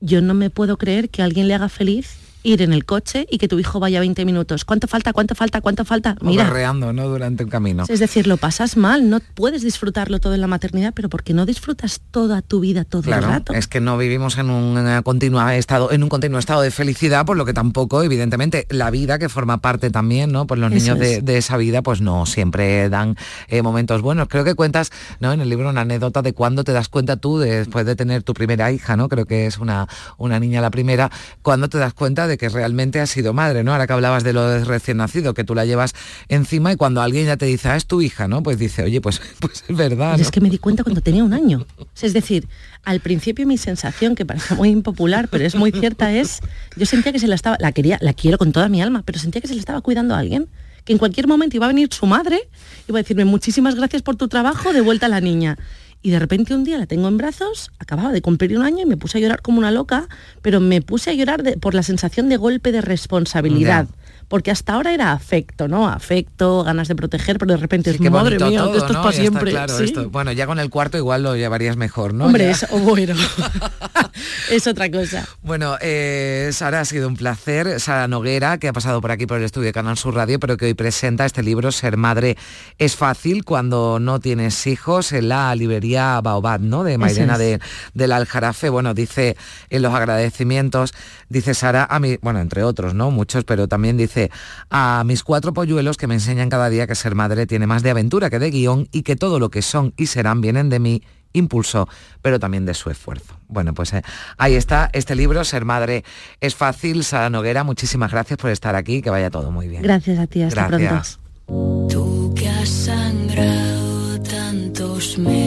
yo no me puedo creer que alguien le haga feliz ir en el coche y que tu hijo vaya 20 minutos. ¿Cuánto falta? ¿Cuánto falta? ¿Cuánto falta? Mira, berreando, ¿no? Durante un camino. es decir, lo pasas mal, no puedes disfrutarlo todo en la maternidad, pero porque no disfrutas toda tu vida todo Claro, el rato. es que no vivimos en un continuo estado, en un continuo estado de felicidad, por lo que tampoco, evidentemente, la vida que forma parte también, ¿no? Pues los Eso niños de, es. de esa vida, pues no siempre dan eh, momentos buenos. Creo que cuentas, ¿no? En el libro una anécdota de cuando te das cuenta tú, de- después de tener tu primera hija, ¿no? Creo que es una, una niña la primera, cuando te das cuenta de que realmente has sido madre, ¿no? Ahora que hablabas de lo de recién nacido, que tú la llevas encima y cuando alguien ya te dice, ah, es tu hija, ¿no? Pues dice, oye, pues, pues es verdad. ¿no? es que me di cuenta cuando tenía un año. Es decir, al principio mi sensación, que parece muy impopular, pero es muy cierta, es, yo sentía que se la estaba, la quería, la quiero con toda mi alma, pero sentía que se le estaba cuidando a alguien, que en cualquier momento iba a venir su madre, iba a decirme, muchísimas gracias por tu trabajo, de vuelta a la niña. Y de repente un día la tengo en brazos, acababa de cumplir un año y me puse a llorar como una loca, pero me puse a llorar de- por la sensación de golpe de responsabilidad. porque hasta ahora era afecto, ¿no? Afecto, ganas de proteger, pero de repente es Qué madre mía, todo, esto ¿no? es para siempre. claro Sí. esto. Bueno, ya con el cuarto igual lo llevarías mejor, ¿no? Hombre, Ya. es bueno. es otra cosa. Bueno, eh, Sara, ha sido un placer. Sara Noguera, que ha pasado por aquí por el estudio de Canal Sur Radio, pero que hoy presenta este libro, Ser Madre es fácil cuando no tienes hijos, en la librería Baobab, ¿no? De Mairena es. de, del Aljarafe. Bueno, dice en los agradecimientos, dice Sara, a mí, bueno, entre otros, ¿no? Muchos, pero también dice a mis cuatro polluelos que me enseñan cada día que ser madre tiene más de aventura que de guion y que todo lo que son y serán vienen de mí impulso, pero también de su esfuerzo. Bueno, pues eh, ahí está este libro, Ser Madre es Fácil. Sara Noguera, muchísimas gracias por estar aquí, que vaya todo muy bien. Gracias a ti, hasta Gracias. pronto. Tú que has sangrado tantos meses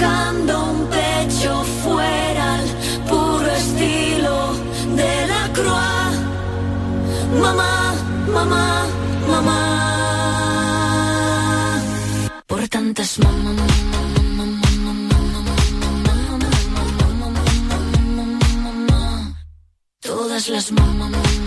sacando un pecho fuera al puro estilo de la croix. Mamá, mamá, mamá, por tantas mamá. Todas las mamás.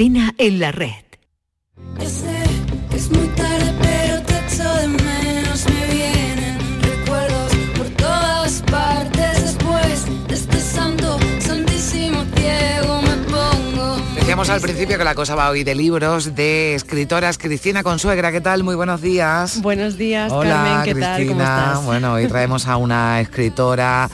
Cristina en la red. Yo sé que es muy tarde, pero te echo de menos. Me vienen recuerdos por todas partes. Después de este santo, santísimo ciego, me pongo. Decíamos al principio que la cosa va hoy de libros, de escritoras. Cristina Consuegra, ¿qué tal? Muy buenos días. Buenos días, Hola, Carmen, ¿qué Cristina. tal? ¿Cómo estás? Bueno, hoy traemos a una escritora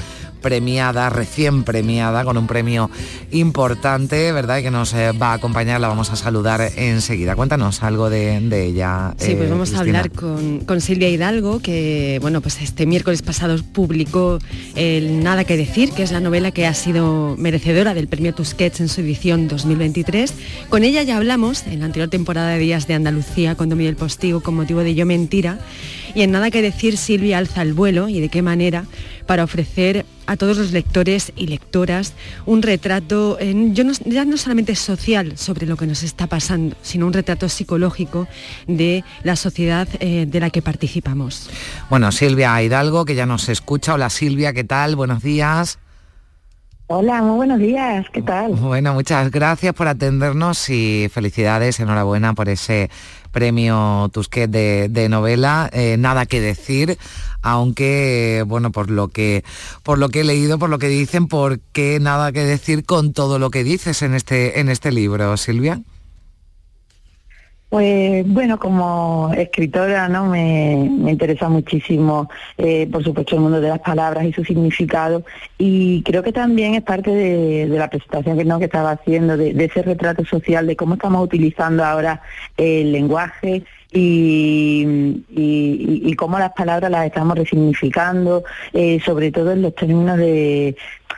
premiada, recién premiada, con un premio importante, ¿verdad? Y que nos eh, va a acompañar, la vamos a saludar enseguida. Cuéntanos algo de, de ella. Sí, pues eh, vamos a hablar con, con Silvia Hidalgo, que bueno, pues este miércoles pasado publicó el Nada que decir, que es la novela que ha sido merecedora del premio Tusquets en su edición 2023. Con ella ya hablamos en la anterior temporada de Días de Andalucía con del Postigo con motivo de Yo Mentira. Y en Nada que decir, Silvia alza el vuelo y de qué manera para ofrecer a todos los lectores y lectoras un retrato, eh, yo no- ya no solamente social sobre lo que nos está pasando, sino un retrato psicológico de la sociedad eh, de la que participamos. Bueno, Silvia Hidalgo, que ya nos escucha. Hola Silvia, ¿qué tal? Buenos días. Hola, muy buenos días, ¿qué tal? Bueno, muchas gracias por atendernos y felicidades, enhorabuena por ese premio Tusquet de, novela. Eh, nada que decir, aunque bueno, por lo que por lo que he leído, por lo que dicen, ¿por qué nada que decir con todo lo que dices en este en este libro, Silvia? Pues bueno, como escritora no me, me interesa muchísimo, eh, por supuesto, el mundo de las palabras y su significado y creo que también es parte de, la presentación que, ¿no? que estaba haciendo, de, ese retrato social, de cómo estamos utilizando ahora el lenguaje y, y, y cómo las palabras las estamos resignificando, eh, sobre todo en los términos de,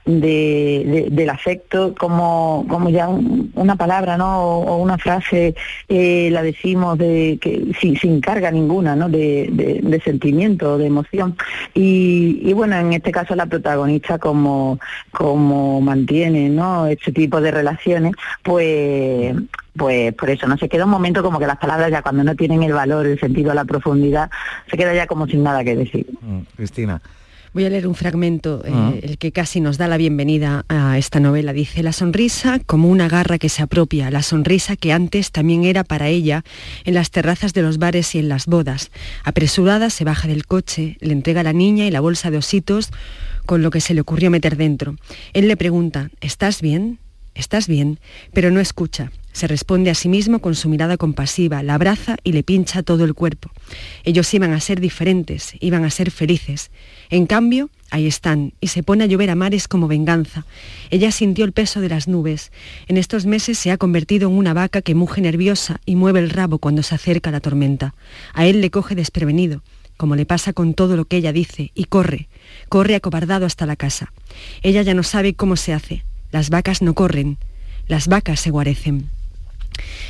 de- de- del afecto, como, como ya un- una palabra ¿no? o, o una frase eh, la decimos de, que, sin, sin carga ninguna ¿no? de, de- de sentimiento, de emoción. Y, y bueno, en este caso la protagonista como, como mantiene ¿no? este tipo de relaciones, pues pues por eso, no se queda un momento como que las palabras ya cuando no tienen el valor, el sentido, la profundidad, se queda ya como sin nada que decir. Cristina. Voy a leer un fragmento, eh, Ah. el que casi nos da la bienvenida a esta novela. Dice, la sonrisa como una garra que se apropia, la sonrisa que antes también era para ella en las terrazas de los bares y en las bodas. Apresurada se baja del coche, le entrega a la niña y la bolsa de ositos con lo que se le ocurrió meter dentro. Él le pregunta, ¿estás bien? ¿Estás bien? Pero no escucha. Se responde a sí mismo con su mirada compasiva, la abraza y le pincha todo el cuerpo. Ellos iban a ser diferentes, iban a ser felices. En cambio, ahí están, y se pone a llover a mares como venganza. Ella sintió el peso de las nubes. En estos meses se ha convertido en una vaca que muge nerviosa y mueve el rabo cuando se acerca la tormenta. A él le coge desprevenido, como le pasa con todo lo que ella dice, y corre, corre acobardado hasta la casa. Ella ya no sabe cómo se hace. Las vacas no corren, las vacas se guarecen.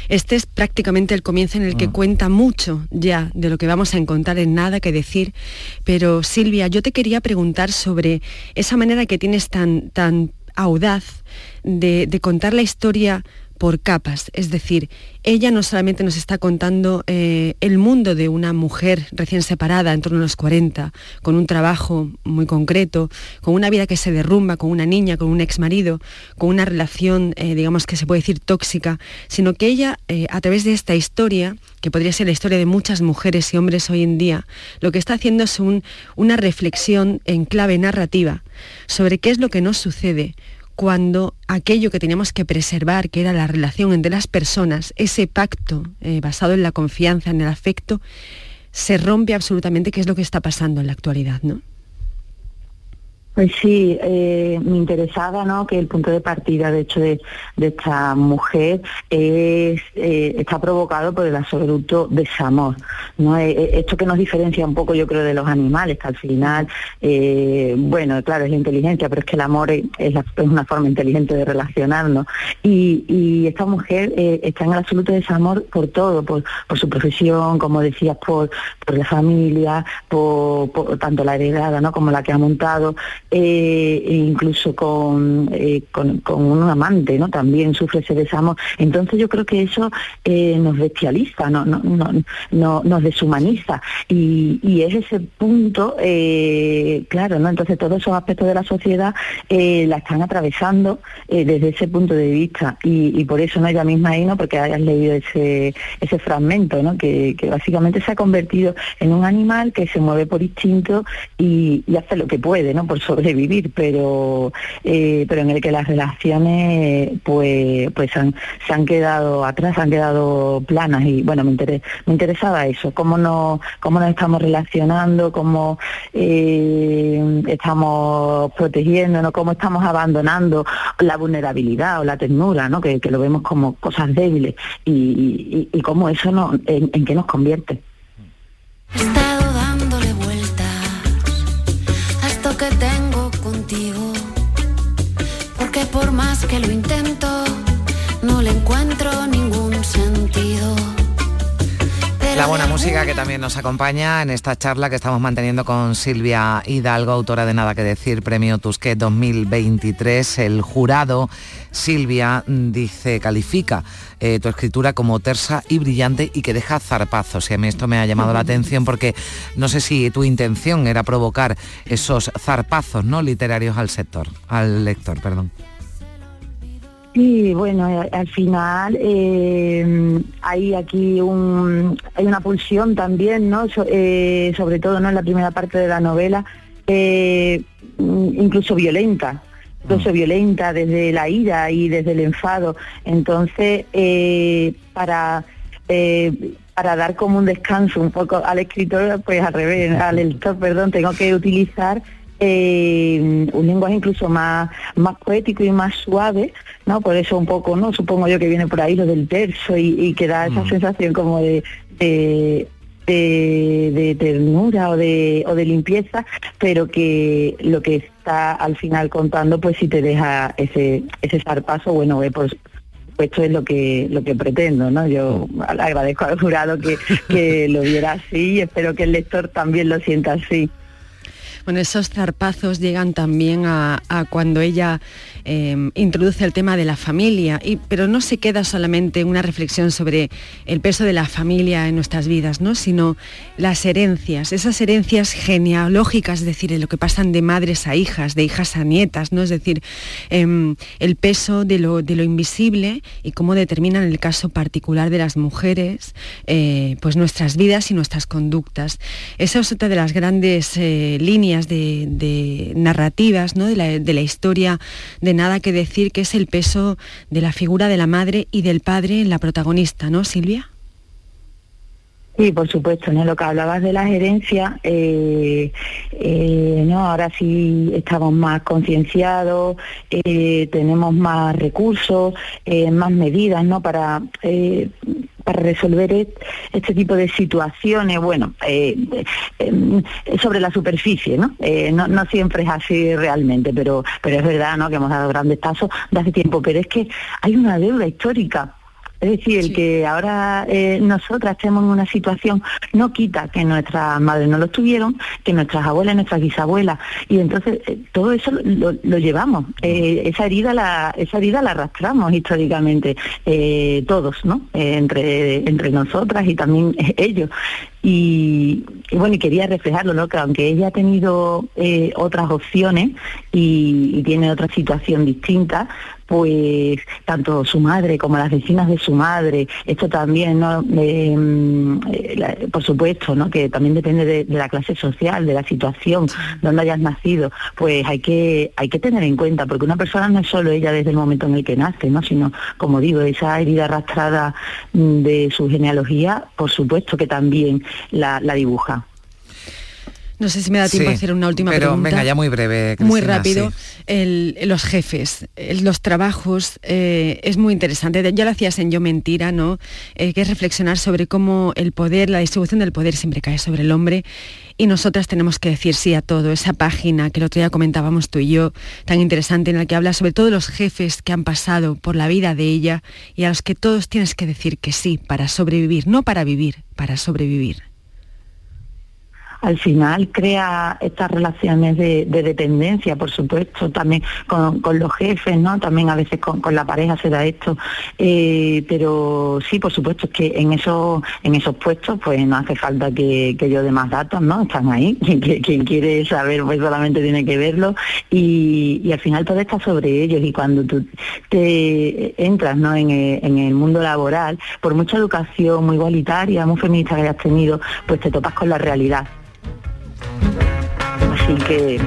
Este es prácticamente el comienzo en el que cuenta mucho ya de lo que vamos a encontrar en nada que decir. Pero Silvia, yo te quería preguntar sobre esa manera que tienes tan, tan audaz de, de contar la historia por capas. Es decir, ella no solamente nos está contando eh, el mundo de una mujer recién separada en torno a los 40, con un trabajo muy concreto, con una vida que se derrumba, con una niña, con un ex marido, con una relación, eh, digamos que se puede decir tóxica, sino que ella, eh, a través de esta historia, que podría ser la historia de muchas mujeres y hombres hoy en día, lo que está haciendo es un- una reflexión en clave narrativa sobre qué es lo que nos sucede cuando aquello que teníamos que preservar, que era la relación entre las personas, ese pacto eh, basado en la confianza, en el afecto, se rompe absolutamente, qué es lo que está pasando en la actualidad, ¿no? Pues sí, eh, me interesaba ¿no? que el punto de partida, de hecho, de, esta mujer es, eh, está provocado por el absoluto desamor. ¿no? Eh, eh, esto que nos diferencia un poco, yo creo, de los animales, que al final, eh, bueno, claro, es la inteligencia, pero es que el amor es, la- es una forma inteligente de relacionarnos. Y, y esta mujer está en el absoluto desamor por todo, por, por su profesión, como decías, por, por la familia, por, por tanto la heredada ¿no? como la que ha montado, eh, e incluso con, eh, con, con un amante, ¿no? También sufre ese desamor. Entonces yo creo que eso eh, nos bestializa, no, no, no, no- nos deshumaniza. Y, y es ese punto, eh, claro, ¿no? Entonces todos esos aspectos de la sociedad eh, la están atravesando desde ese punto de vista. Y, y por eso no ella misma ahí, ¿no? Porque hayas leído ese, ese fragmento, ¿no? Que, que básicamente se ha convertido en un animal que se mueve por instinto y, y hace lo que puede, ¿no? Por sobrevivir, pero eh, pero en el que las relaciones pues pues han, se han quedado atrás, han quedado planas y bueno, me, interes- me interesaba eso, cómo nos, cómo nos estamos relacionando, cómo eh, estamos protegiéndonos, cómo estamos abandonando la vulnerabilidad o la ternura, ¿no? que, lo vemos como cosas débiles y, y, y cómo eso no, en, en qué nos convierte. Que lo intento, no le encuentro ningún sentido. La buena música que también nos acompaña en esta charla que estamos manteniendo con Silvia Hidalgo, autora de Nada que decir, Premio Tusquet 2023. El jurado, Silvia, dice, califica eh, tu escritura como tersa y brillante y que deja zarpazos. Y a mí esto me ha llamado la atención porque no sé si tu intención era provocar esos zarpazos no literarios al sector, al lector, perdón. Sí, bueno, eh, al final eh, hay aquí un, hay una pulsión también, ¿no? So- eh, sobre todo ¿no? en la primera parte de la novela, eh, mm, incluso violenta, incluso violenta desde la ira y desde el enfado. Entonces, eh, para eh, para dar como un descanso un poco al escritor, pues al revés, al lector, perdón, tengo que utilizar eh, un lenguaje incluso más, más poético y más suave, ¿no? Por eso un poco, ¿no? Supongo yo que viene por ahí lo del terzo y, y que da esa sensación como de, de, de- de ternura o de, o de limpieza, pero que lo que está al final contando, pues si te deja ese, ese zarpazo, bueno, eh, por supuesto es lo que lo que pretendo, ¿no? Yo agradezco al jurado que, que lo viera así y espero que el lector también lo sienta así. Bueno, esos zarpazos llegan también a, cuando ella eh, introduce el tema de la familia, pero no se queda solamente una reflexión sobre el peso de la familia en nuestras vidas, ¿no? sino las herencias, esas herencias genealógicas, es decir, de lo que pasan de madres a hijas, de hijas a nietas, ¿no? es decir, em, el peso de lo, invisible y cómo determinan el caso particular de las mujeres eh, pues nuestras vidas y nuestras conductas. Esa es otra de las grandes eh, de, narrativas ¿no? de, la, la historia de nada que decir, que es el peso de la figura de la madre y del padre en la protagonista, ¿no, Silvia? Sí, por supuesto, ¿no? Lo que hablabas de las herencias, eh, eh, ¿no? Ahora sí estamos más concienciados, eh, tenemos más recursos, más medidas, ¿no? Para para resolver est- este tipo de situaciones, bueno, eh, eh, sobre la superficie, ¿no? Eh, ¿no? no siempre es así realmente, pero, pero es verdad, ¿no? Que hemos dado grandes pasos de hace tiempo, pero es que hay una deuda histórica es decir, el que ahora eh, nosotras estemos en una situación no quita que nuestras madres no lo tuvieron, que nuestras abuelas, nuestras bisabuelas, y entonces eh, todo eso lo, lo llevamos. Eh, esa herida la esa herida la arrastramos históricamente eh, todos, ¿no? Entre entre nosotras y también ellos. Y, y bueno, y quería reflejarlo, ¿no? Que aunque ella ha tenido eh, otras opciones y, y tiene otra situación distinta, pues tanto su madre como las vecinas de su madre, esto también, ¿no? Mm, eh, por supuesto, ¿no? Que también depende de, de la clase social, de la situación donde hayas nacido, pues hay que hay que tener en cuenta, porque una persona no es solo ella desde el momento en el que nace, ¿no? Sino, como digo, esa herida arrastrada mm, de su genealogía, por supuesto que también la, la dibuja. No sé si me da tiempo Sí, a hacer una última pero pregunta. venga, ya muy breve, Muy rápido. sí. El- los jefes, el- los trabajos, eh, es muy interesante. Ya lo hacías en Yo Mentira, ¿no? Eh, que es reflexionar sobre cómo el poder, la distribución del poder siempre cae sobre el hombre. Y nosotras tenemos que decir sí a todo. Esa página que el otro día comentábamos tú y yo, tan interesante, en la que habla sobre todos los jefes que han pasado por la vida de ella y a los que todos tienes que decir que sí para sobrevivir, no para vivir, para sobrevivir. Al final crea estas relaciones de, de dependencia, por supuesto, también con, los jefes, ¿no? También a veces con, la pareja se da esto. Eh, pero sí, por supuesto, es que en esos, en esos puestos pues no hace falta que, yo dé más datos, ¿no? Están ahí. Quien, quien- quien quiere saber pues solamente tiene que verlo. Y, y al final todo está sobre ellos. Y cuando tú te entras ¿no? en, el, en el mundo laboral, por mucha educación muy igualitaria, muy feminista que hayas tenido, pues te topas con la realidad. Así que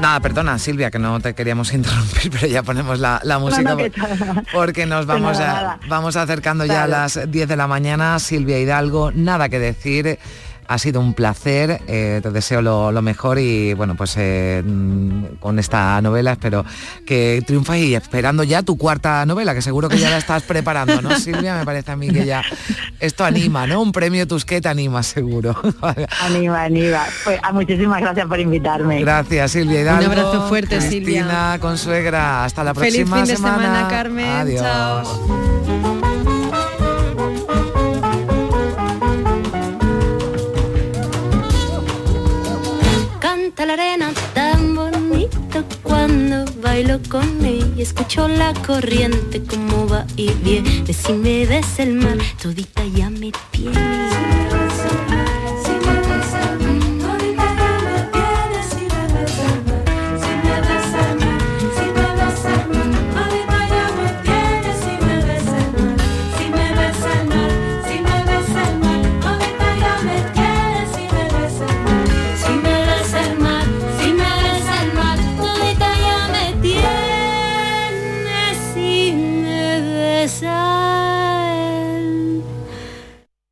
Nada, perdona Silvia, que no te queríamos interrumpir, pero ya ponemos la, la música no, porque nos vamos, nada, a- nada. vamos acercando ya a las 10 de la mañana. Silvia Hidalgo, nada que decir. Ha sido un placer, eh, te deseo lo, lo mejor y bueno, pues eh, mm, con esta novela espero que triunfes y esperando ya tu cuarta novela, que seguro que ya la estás preparando, ¿no, Silvia? Me parece a mí que ya esto anima, ¿no? Un premio Tusquet anima, seguro. anima, anima. Pues ah, muchísimas gracias por invitarme. Gracias, Silvia Hidalgo. Un abrazo fuerte, Cristina Silvia. Consuegra. Hasta la Feliz próxima fin de semana, Carmen. Adiós. Chao. calienta la arena, tan bonito cuando bailo con ella. Escucho la corriente como va y viene. Si me ves el mar, todita ya me tiene.